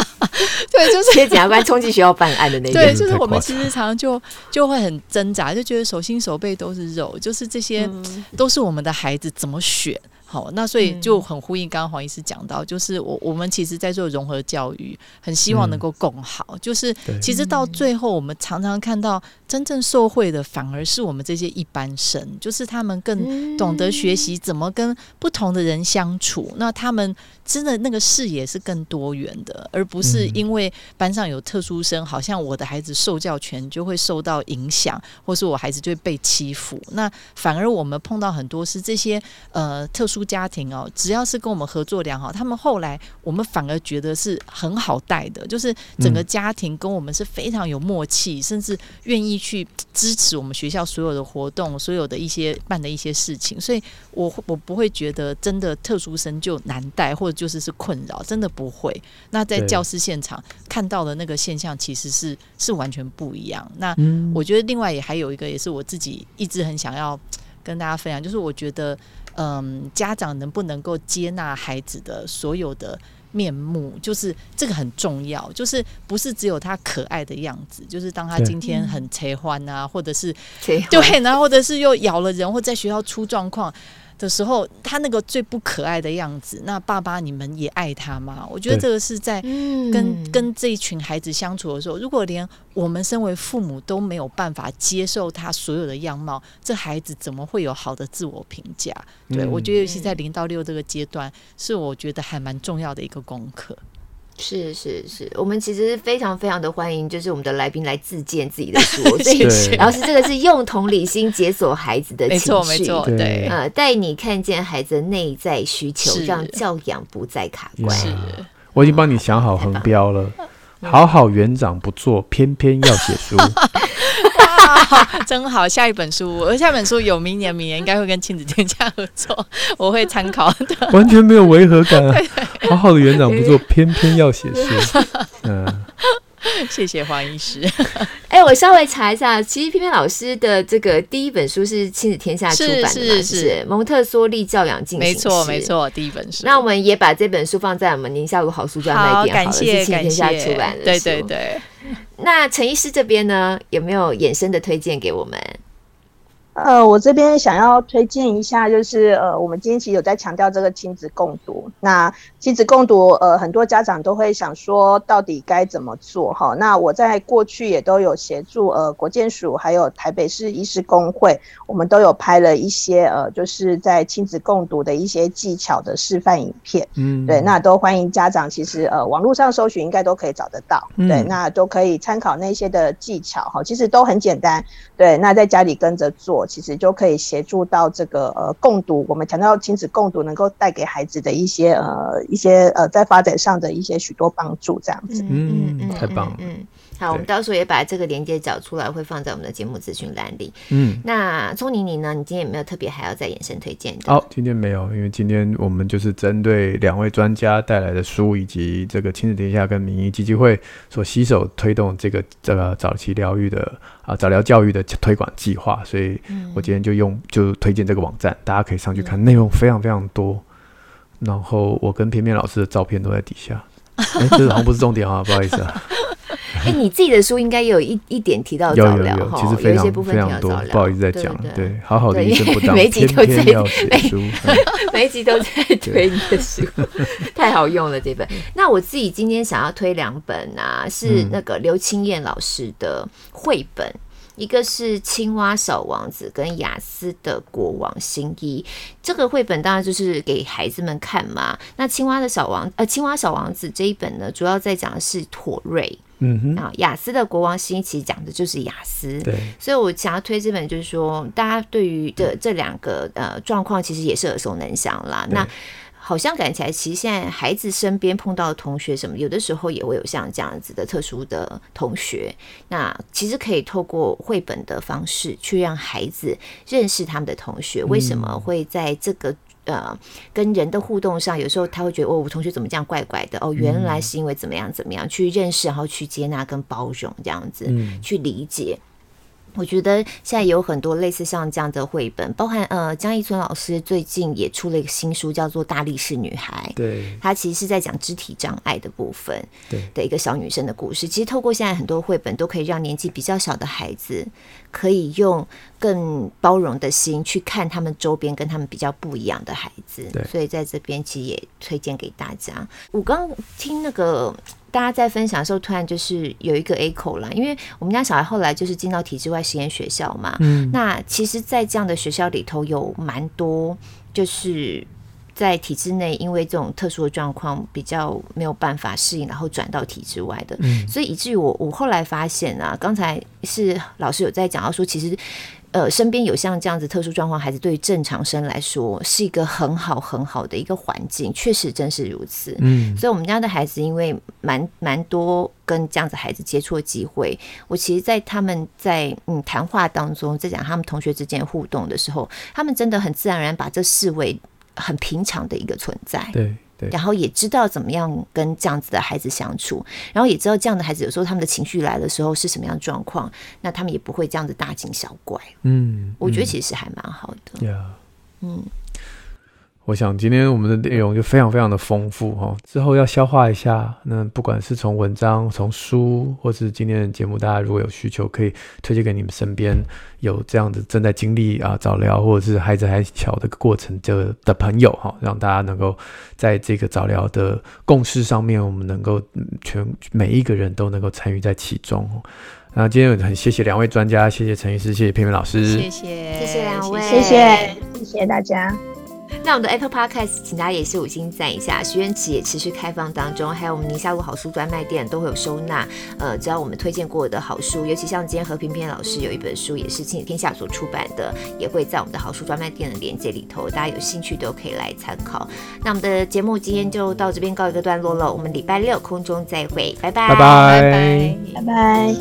对，就是 接检察官冲进学校办案的那种。对，就是我们其实常常就就会很挣扎，就觉得手心手背都是肉，就是这些都是我们的孩子，怎么选？好，那所以就很呼应刚刚黄医师讲到，就是我我们其实在做融合教育，很希望能够共好。嗯、就是其实到最后，我们常常看到真正受惠的，反而是我们这些一般生，就是他们更懂得学习怎么跟不同的人相处。那他们真的那个视野是更多元的，而不是因为班上有特殊生，好像我的孩子受教权就会受到影响，或是我孩子就会被欺负。那反而我们碰到很多是这些呃特殊。家庭哦，只要是跟我们合作良好，他们后来我们反而觉得是很好带的，就是整个家庭跟我们是非常有默契，嗯、甚至愿意去支持我们学校所有的活动，所有的一些办的一些事情。所以我我不会觉得真的特殊生就难带，或者就是是困扰，真的不会。那在教师现场看到的那个现象，其实是是完全不一样。那我觉得另外也还有一个，也是我自己一直很想要跟大家分享，就是我觉得。嗯，家长能不能够接纳孩子的所有的面目，就是这个很重要。就是不是只有他可爱的样子，就是当他今天很贼欢啊，或者是对，然后或者是又咬了人，或在学校出状况。的时候，他那个最不可爱的样子，那爸爸你们也爱他吗？我觉得这个是在跟对跟这一群孩子相处的时候，如果连我们身为父母都没有办法接受他所有的样貌，这孩子怎么会有好的自我评价？对，我觉得尤其在零到六这个阶段，是我觉得还蛮重要的一个功课。是是是，我们其实非常非常的欢迎，就是我们的来宾来自荐自己的书，所以对然后是这个是用同理心解锁孩子的情绪，没错没错，对，呃，带你看见孩子的内在需求，让教养不再卡关。是，我已经帮你想好横标了，好好园长不做，偏偏要写书。真好，下一本书，我下一本书有明年，明年应该会跟亲子天下合作，我会参考的，完全没有违和感啊！好好的园长不做，偏偏要写书，嗯，谢谢黄医师。哎、欸，我稍微查一下，其实偏偏老师的这个第一本书是亲子天下出版的嘛？是蒙特梭利教养进行式，没错没错，第一本书。那我们也把这本书放在我们宁夏路好书专卖店好了，是亲子天下出版的，对对对。那陈医师这边呢，有没有衍生的推荐给我们？呃，我这边想要推荐一下，就是呃，我们今天其实有在强调这个亲子共读。那亲子共读，呃，很多家长都会想说，到底该怎么做？哈，那我在过去也都有协助呃国健署，还有台北市医师工会，我们都有拍了一些呃，就是在亲子共读的一些技巧的示范影片。嗯，对，那都欢迎家长，其实呃，网络上搜寻应该都可以找得到。嗯、对，那都可以参考那些的技巧哈，其实都很简单。对，那在家里跟着做。所，其实就可以协助到这个呃共读。我们强调亲子共读能够带给孩子的一些呃一些呃在发展上的一些许多帮助，这样子。嗯，太棒了。嗯。好，我们到时候也把这个连接找出来，会放在我们的节目资讯栏里。嗯，那钟宁你呢？你今天有没有特别还要再延伸推荐的？哦，今天没有，因为今天我们就是针对两位专家带来的书，以及这个亲子天下跟民意基金会所携手推动这个这个早期疗愈的啊早疗教育的推广计划，所以我今天就用就推荐这个网站，大家可以上去看，内容非常非常多。然后我跟片片老师的照片都在底下。哎，这好像不是重点啊，不好意思啊。哎、欸，你自己的书应该也有一一点提到早疗哈，其实有一些部分提到早疗，不好意思再讲了。对，好好的一生不当，每一 集都在天天要写书，每，集都在推你的书，太好用了这本。那我自己今天想要推两本啊，是那个刘青燕老师的绘本。嗯一个是青蛙小王子跟雅思的国王新衣，这个绘本当然就是给孩子们看嘛。那青蛙的小王呃，青蛙小王子这一本呢，主要在讲的是妥瑞，嗯哼，啊，雅思的国王新衣其实讲的就是雅思，对。所以我想要推这本，就是说大家对于这这两个呃状况，其实也是耳熟能详啦。那好像感觉起来，其实现在孩子身边碰到的同学什么，有的时候也会有像这样子的特殊的同学。那其实可以透过绘本的方式去让孩子认识他们的同学，为什么会在这个呃跟人的互动上，有时候他会觉得哦，我同学怎么这样怪怪的？哦，原来是因为怎么样怎么样去认识，然后去接纳跟包容这样子，去理解。我觉得现在有很多类似像这样的绘本，包含呃江一村老师最近也出了一个新书，叫做《大力士女孩》。对，她其实是在讲肢体障碍的部分，对的一个小女生的故事。其实透过现在很多绘本，都可以让年纪比较小的孩子，可以用更包容的心去看他们周边跟他们比较不一样的孩子。对，所以在这边其实也推荐给大家。我刚听那个。大家在分享的时候，突然就是有一个 echo 啦，因为我们家小孩后来就是进到体制外实验学校嘛。嗯，那其实，在这样的学校里头，有蛮多就是在体制内，因为这种特殊的状况比较没有办法适应，然后转到体制外的。嗯，所以以至于我我后来发现啊，刚才是老师有在讲到说，其实。呃，身边有像这样子特殊状况孩子，对于正常生来说是一个很好很好的一个环境，确实真是如此。嗯，所以我们家的孩子因为蛮蛮多跟这样子孩子接触的机会，我其实，在他们在嗯谈话当中，在讲他们同学之间互动的时候，他们真的很自然而然把这视为很平常的一个存在。对。然后也知道怎么样跟这样子的孩子相处，然后也知道这样的孩子有时候他们的情绪来的时候是什么样的状况，那他们也不会这样子大惊小怪。嗯，嗯，我觉得其实还蛮好的。Yeah. 嗯。我想今天我们的内容就非常非常的丰富哈，之后要消化一下。那不管是从文章、从书，或是今天的节目，大家如果有需求，可以推荐给你们身边有这样子正在经历啊早疗或者是孩子还小的过程的的朋友哈，让大家能够在这个早疗的共识上面，我们能够全每一个人都能够参与在其中。那今天很谢谢两位专家，谢谢陈医师，谢谢佩佩老师，谢谢谢谢两位，谢谢谢谢大家。那我们的 Apple Podcast，请大家也是五星赞一下。许愿池也持续开放当中，还有我们宁夏路好书专卖店都会有收纳。呃，只要我们推荐过的好书，尤其像今天何平平老师有一本书，也是亲子天下所出版的，也会在我们的好书专卖店的链接里头，大家有兴趣都可以来参考。那我们的节目今天就到这边告一个段落了，我们礼拜六空中再会，拜拜，拜拜，拜拜。